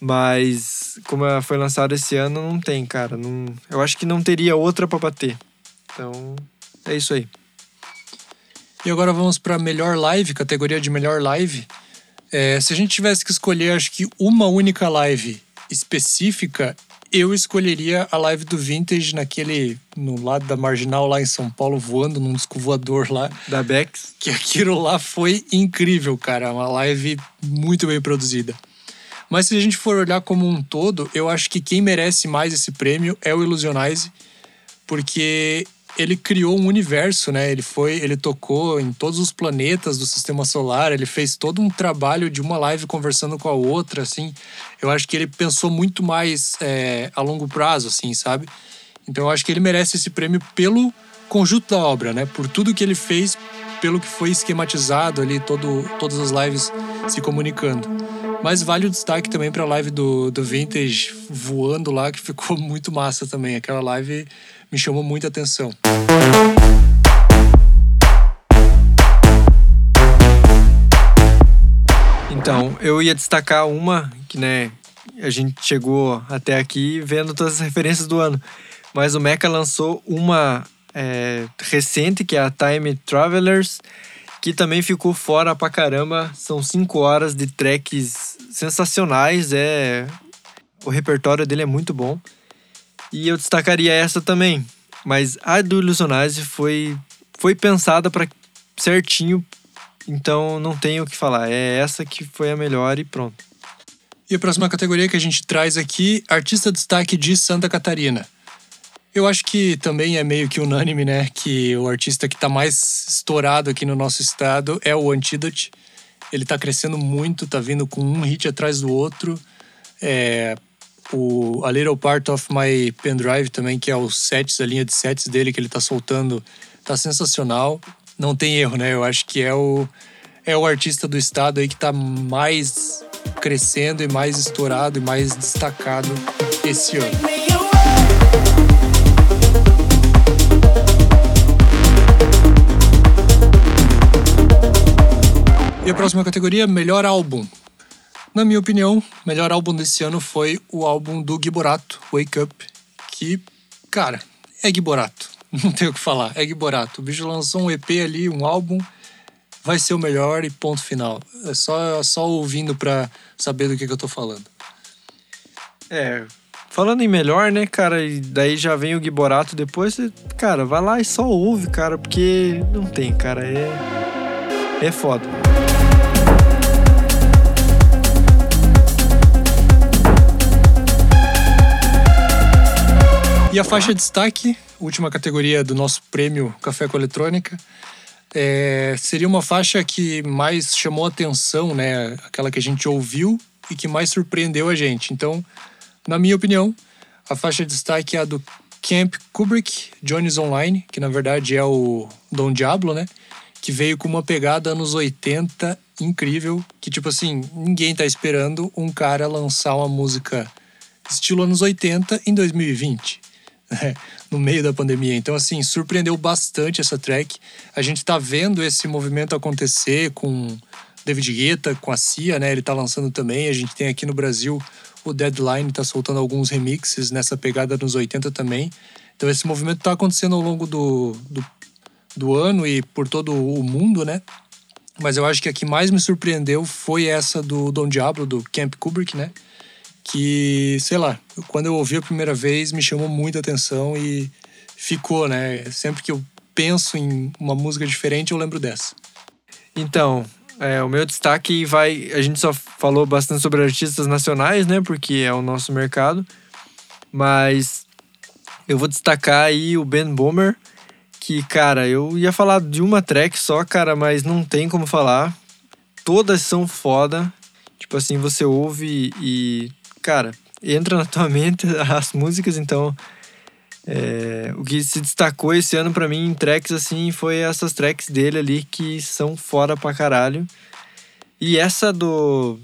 Mas como ela foi lançada esse ano, não tem, cara. Não, eu acho que não teria outra pra bater. Então, é isso aí. E agora vamos para melhor live, categoria de melhor live. É, se a gente tivesse que escolher, acho que uma única live específica, eu escolheria a live do Vintage naquele. no lado da marginal lá em São Paulo, voando num disco voador lá. Da Bex. Que aquilo lá foi incrível, cara. Uma live muito bem produzida. Mas se a gente for olhar como um todo, eu acho que quem merece mais esse prêmio é o Illusionize, porque ele criou um universo, né? Ele foi, ele tocou em todos os planetas do sistema solar, ele fez todo um trabalho de uma live conversando com a outra, assim. Eu acho que ele pensou muito mais é, a longo prazo, assim, sabe? Então eu acho que ele merece esse prêmio pelo conjunto da obra, né? Por tudo que ele fez, pelo que foi esquematizado ali, todo, todas as lives se comunicando. Mas vale o destaque também para a live do, do Vintage voando lá, que ficou <laughs> muito massa também. Aquela live me chamou muita atenção. Então, eu ia destacar uma que, né, a gente chegou até aqui vendo todas as referências do ano. Mas o Mecha lançou uma é, recente, que é a Time Travelers, que também ficou fora pra caramba. São cinco horas de tracks sensacionais. É o repertório dele é muito bom. E eu destacaria essa também. Mas a do Illusionize foi foi pensada para certinho, então não tenho o que falar. É essa que foi a melhor e pronto. E a próxima categoria que a gente traz aqui, artista destaque de Santa Catarina. Eu acho que também é meio que unânime, né? Que o artista que está mais estourado aqui no nosso estado é o Antidote. Ele está crescendo muito, tá vindo com um hit atrás do outro. É, o A Little Part of My Pendrive também, que é os sets, a linha de sets dele que ele tá soltando, tá sensacional. Não tem erro, né? Eu acho que é o, é o artista do estado aí que tá mais crescendo e mais estourado e mais destacado esse ano. E a próxima categoria, melhor álbum. Na minha opinião, melhor álbum desse ano foi o álbum do Giborato, Wake Up, que, cara, é Giborato. <laughs> Não tenho o que falar, é Giborato. O bicho lançou um EP ali, um álbum, vai ser o melhor e ponto final. É só, só ouvindo pra saber do que, que eu tô falando. É, falando em melhor, né, cara, e daí já vem o Giborato depois, cara, vai lá e só ouve, cara, porque não tem, cara, é. É foda. E a faixa de destaque, última categoria do nosso prêmio Café com Eletrônica, é, seria uma faixa que mais chamou atenção, né? Aquela que a gente ouviu e que mais surpreendeu a gente. Então, na minha opinião, a faixa de destaque é a do Camp Kubrick, Johnny's Online, que na verdade é o Don Diablo, né? Que veio com uma pegada anos 80 incrível, que tipo assim, ninguém tá esperando um cara lançar uma música estilo anos 80 em 2020 né, <laughs> no meio da pandemia. Então, assim, surpreendeu bastante essa track. A gente tá vendo esse movimento acontecer com David Guetta, com a Cia, né? Ele tá lançando também. A gente tem aqui no Brasil o Deadline, tá soltando alguns remixes nessa pegada nos 80 também. Então, esse movimento tá acontecendo ao longo do, do, do ano e por todo o mundo, né? Mas eu acho que a que mais me surpreendeu foi essa do Don Diablo, do Camp Kubrick, né? Que, sei lá, quando eu ouvi a primeira vez me chamou muita atenção e ficou, né? Sempre que eu penso em uma música diferente, eu lembro dessa. Então, é, o meu destaque vai. A gente só falou bastante sobre artistas nacionais, né? Porque é o nosso mercado. Mas eu vou destacar aí o Ben Bomer, que, cara, eu ia falar de uma track só, cara, mas não tem como falar. Todas são foda. Tipo assim, você ouve e cara, entra na tua mente <laughs> as músicas, então É, o que se destacou esse ano pra mim em tracks assim foi essas tracks dele ali que são fora pra caralho. E essa do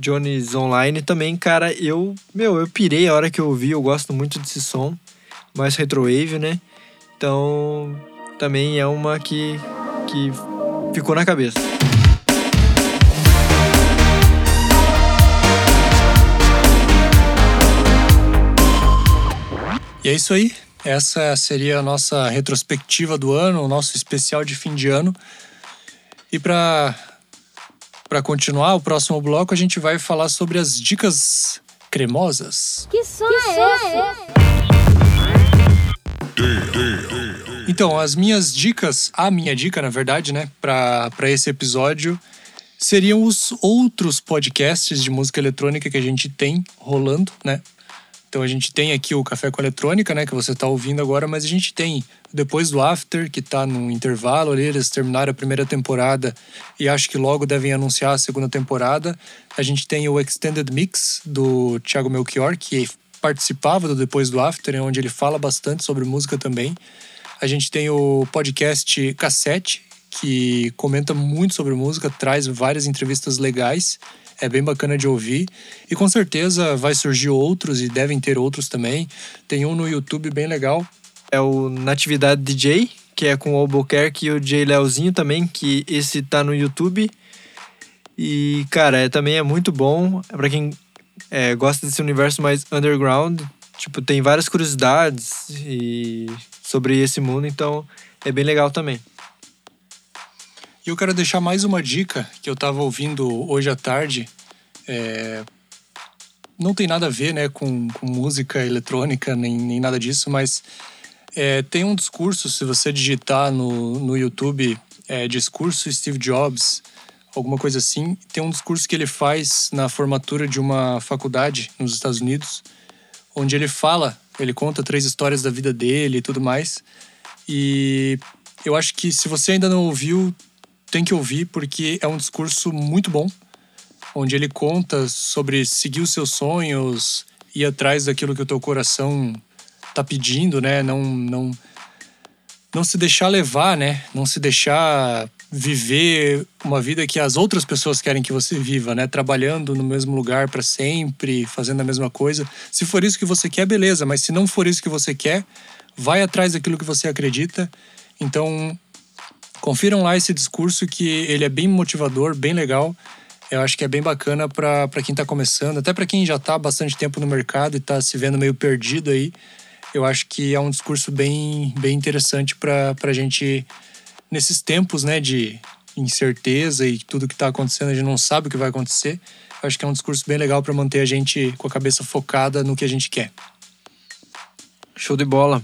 Johnny's Online também, cara, eu, meu, eu pirei a hora que eu ouvi, eu gosto muito desse som, mais retrowave, né? Então, também é uma que que ficou na cabeça. E é isso aí. Essa seria a nossa retrospectiva do ano, o nosso especial de fim de ano. E para para continuar o próximo bloco, a gente vai falar sobre as dicas cremosas. Que som é esse? Então, as minhas dicas, a minha dica, na verdade, né, para esse episódio, seriam os outros podcasts de música eletrônica que a gente tem rolando, né? Então a gente tem aqui o Café com Eletrônica, né, que você está ouvindo agora, mas a gente tem depois do After, que está no intervalo ali, eles terminaram a primeira temporada e acho que logo devem anunciar a segunda temporada. A gente tem o Extended Mix do Thiago Melchior, que participava do Depois do After, onde ele fala bastante sobre música também. A gente tem o podcast Cassete, que comenta muito sobre música, traz várias entrevistas legais é bem bacana de ouvir. E com certeza vai surgir outros e devem ter outros também. Tem um no YouTube bem legal. É o Natividade DJ, que é com o Albuquerque e o Jay Leozinho também, que esse tá no YouTube. E, cara, é, também é muito bom. É pra quem é, gosta desse universo mais underground. Tipo, tem várias curiosidades e sobre esse mundo, então é bem legal também. E eu quero deixar mais uma dica que eu estava ouvindo hoje à tarde. É... Não tem nada a ver né, com, com música eletrônica, nem, nem nada disso, mas é, tem um discurso, se você digitar no, no YouTube, é, discurso Steve Jobs, alguma coisa assim, tem um discurso que ele faz na formatura de uma faculdade nos Estados Unidos, onde ele fala, ele conta três histórias da vida dele e tudo mais. E eu acho que se você ainda não ouviu, tem que ouvir porque é um discurso muito bom, onde ele conta sobre seguir os seus sonhos, ir atrás daquilo que o teu coração tá pedindo, né? Não, não, não se deixar levar, né? Não se deixar viver uma vida que as outras pessoas querem que você viva, né? Trabalhando no mesmo lugar para sempre, fazendo a mesma coisa. Se for isso que você quer, beleza, mas se não for isso que você quer, vai atrás daquilo que você acredita. Então, Confiram lá esse discurso que ele é bem motivador, bem legal. Eu acho que é bem bacana para quem está começando, até para quem já está há bastante tempo no mercado e está se vendo meio perdido aí. Eu acho que é um discurso bem, bem interessante para a gente, nesses tempos né, de incerteza e tudo que está acontecendo, a gente não sabe o que vai acontecer. Eu acho que é um discurso bem legal para manter a gente com a cabeça focada no que a gente quer. Show de bola.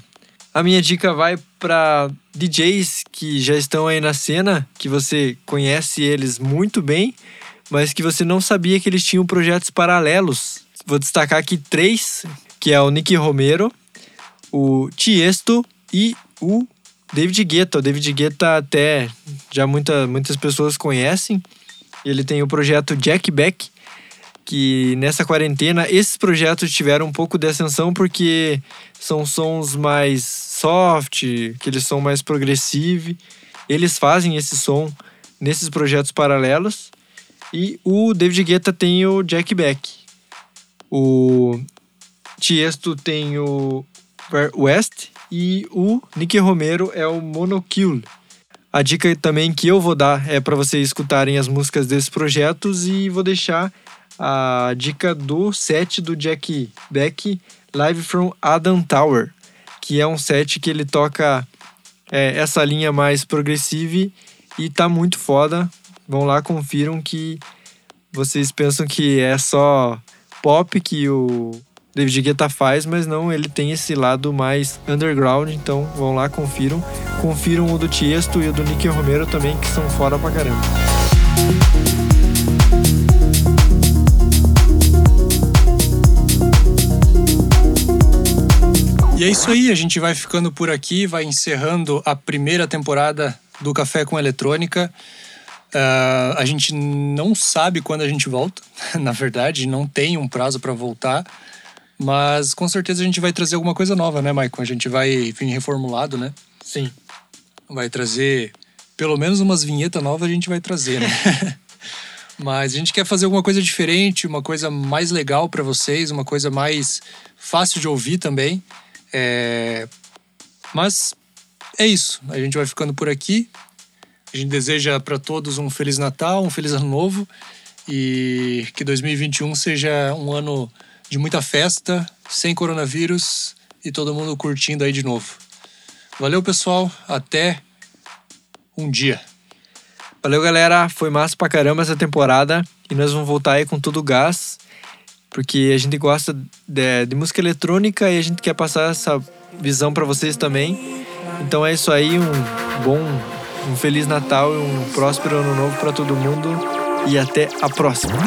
A minha dica vai para DJs que já estão aí na cena, que você conhece eles muito bem, mas que você não sabia que eles tinham projetos paralelos. Vou destacar aqui três, que é o Nick Romero, o Tiesto e o David Guetta. O David Guetta até já muita, muitas pessoas conhecem. Ele tem o projeto Jack Beck, que nessa quarentena esses projetos tiveram um pouco de ascensão porque são sons mais soft, que eles são mais progressive. Eles fazem esse som nesses projetos paralelos. E o David Guetta tem o Jack Beck. O Tiesto tem o West e o Nick Romero é o Monokill. A dica também que eu vou dar é para vocês escutarem as músicas desses projetos e vou deixar a dica do set do Jack Beck Live from Adam Tower, que é um set que ele toca é, essa linha mais progressiva e tá muito foda. Vão lá, confiram que vocês pensam que é só pop que o David Guetta faz, mas não, ele tem esse lado mais underground, então vão lá, confiram. Confiram o do Tiesto e o do Nick Romero também, que são fora pra caramba. E é isso aí, a gente vai ficando por aqui, vai encerrando a primeira temporada do Café com Eletrônica. Uh, a gente não sabe quando a gente volta, <laughs> na verdade, não tem um prazo para voltar, Mas com certeza a gente vai trazer alguma coisa nova, né, Maicon? A gente vai vir reformulado, né? Sim. Vai trazer pelo menos umas vinhetas novas a gente vai trazer, né? <laughs> Mas a gente quer fazer alguma coisa diferente, uma coisa mais legal para vocês, uma coisa mais fácil de ouvir também. É... Mas é isso. A gente vai ficando por aqui. A gente deseja para todos um feliz Natal, um feliz ano novo e que 2021 seja um ano de muita festa, sem coronavírus e todo mundo curtindo aí de novo. Valeu, pessoal. Até um dia. Valeu, galera. Foi massa pra caramba essa temporada. E nós vamos voltar aí com todo o gás. Porque a gente gosta de, de música eletrônica e a gente quer passar essa visão para vocês também. Então é isso aí. Um bom, um Feliz Natal e um próspero Ano Novo para todo mundo. E até a próxima.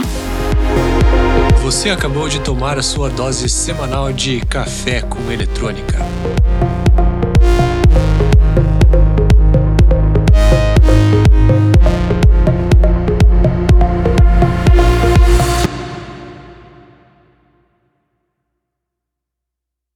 Você acabou de tomar a sua dose semanal de café com eletrônica.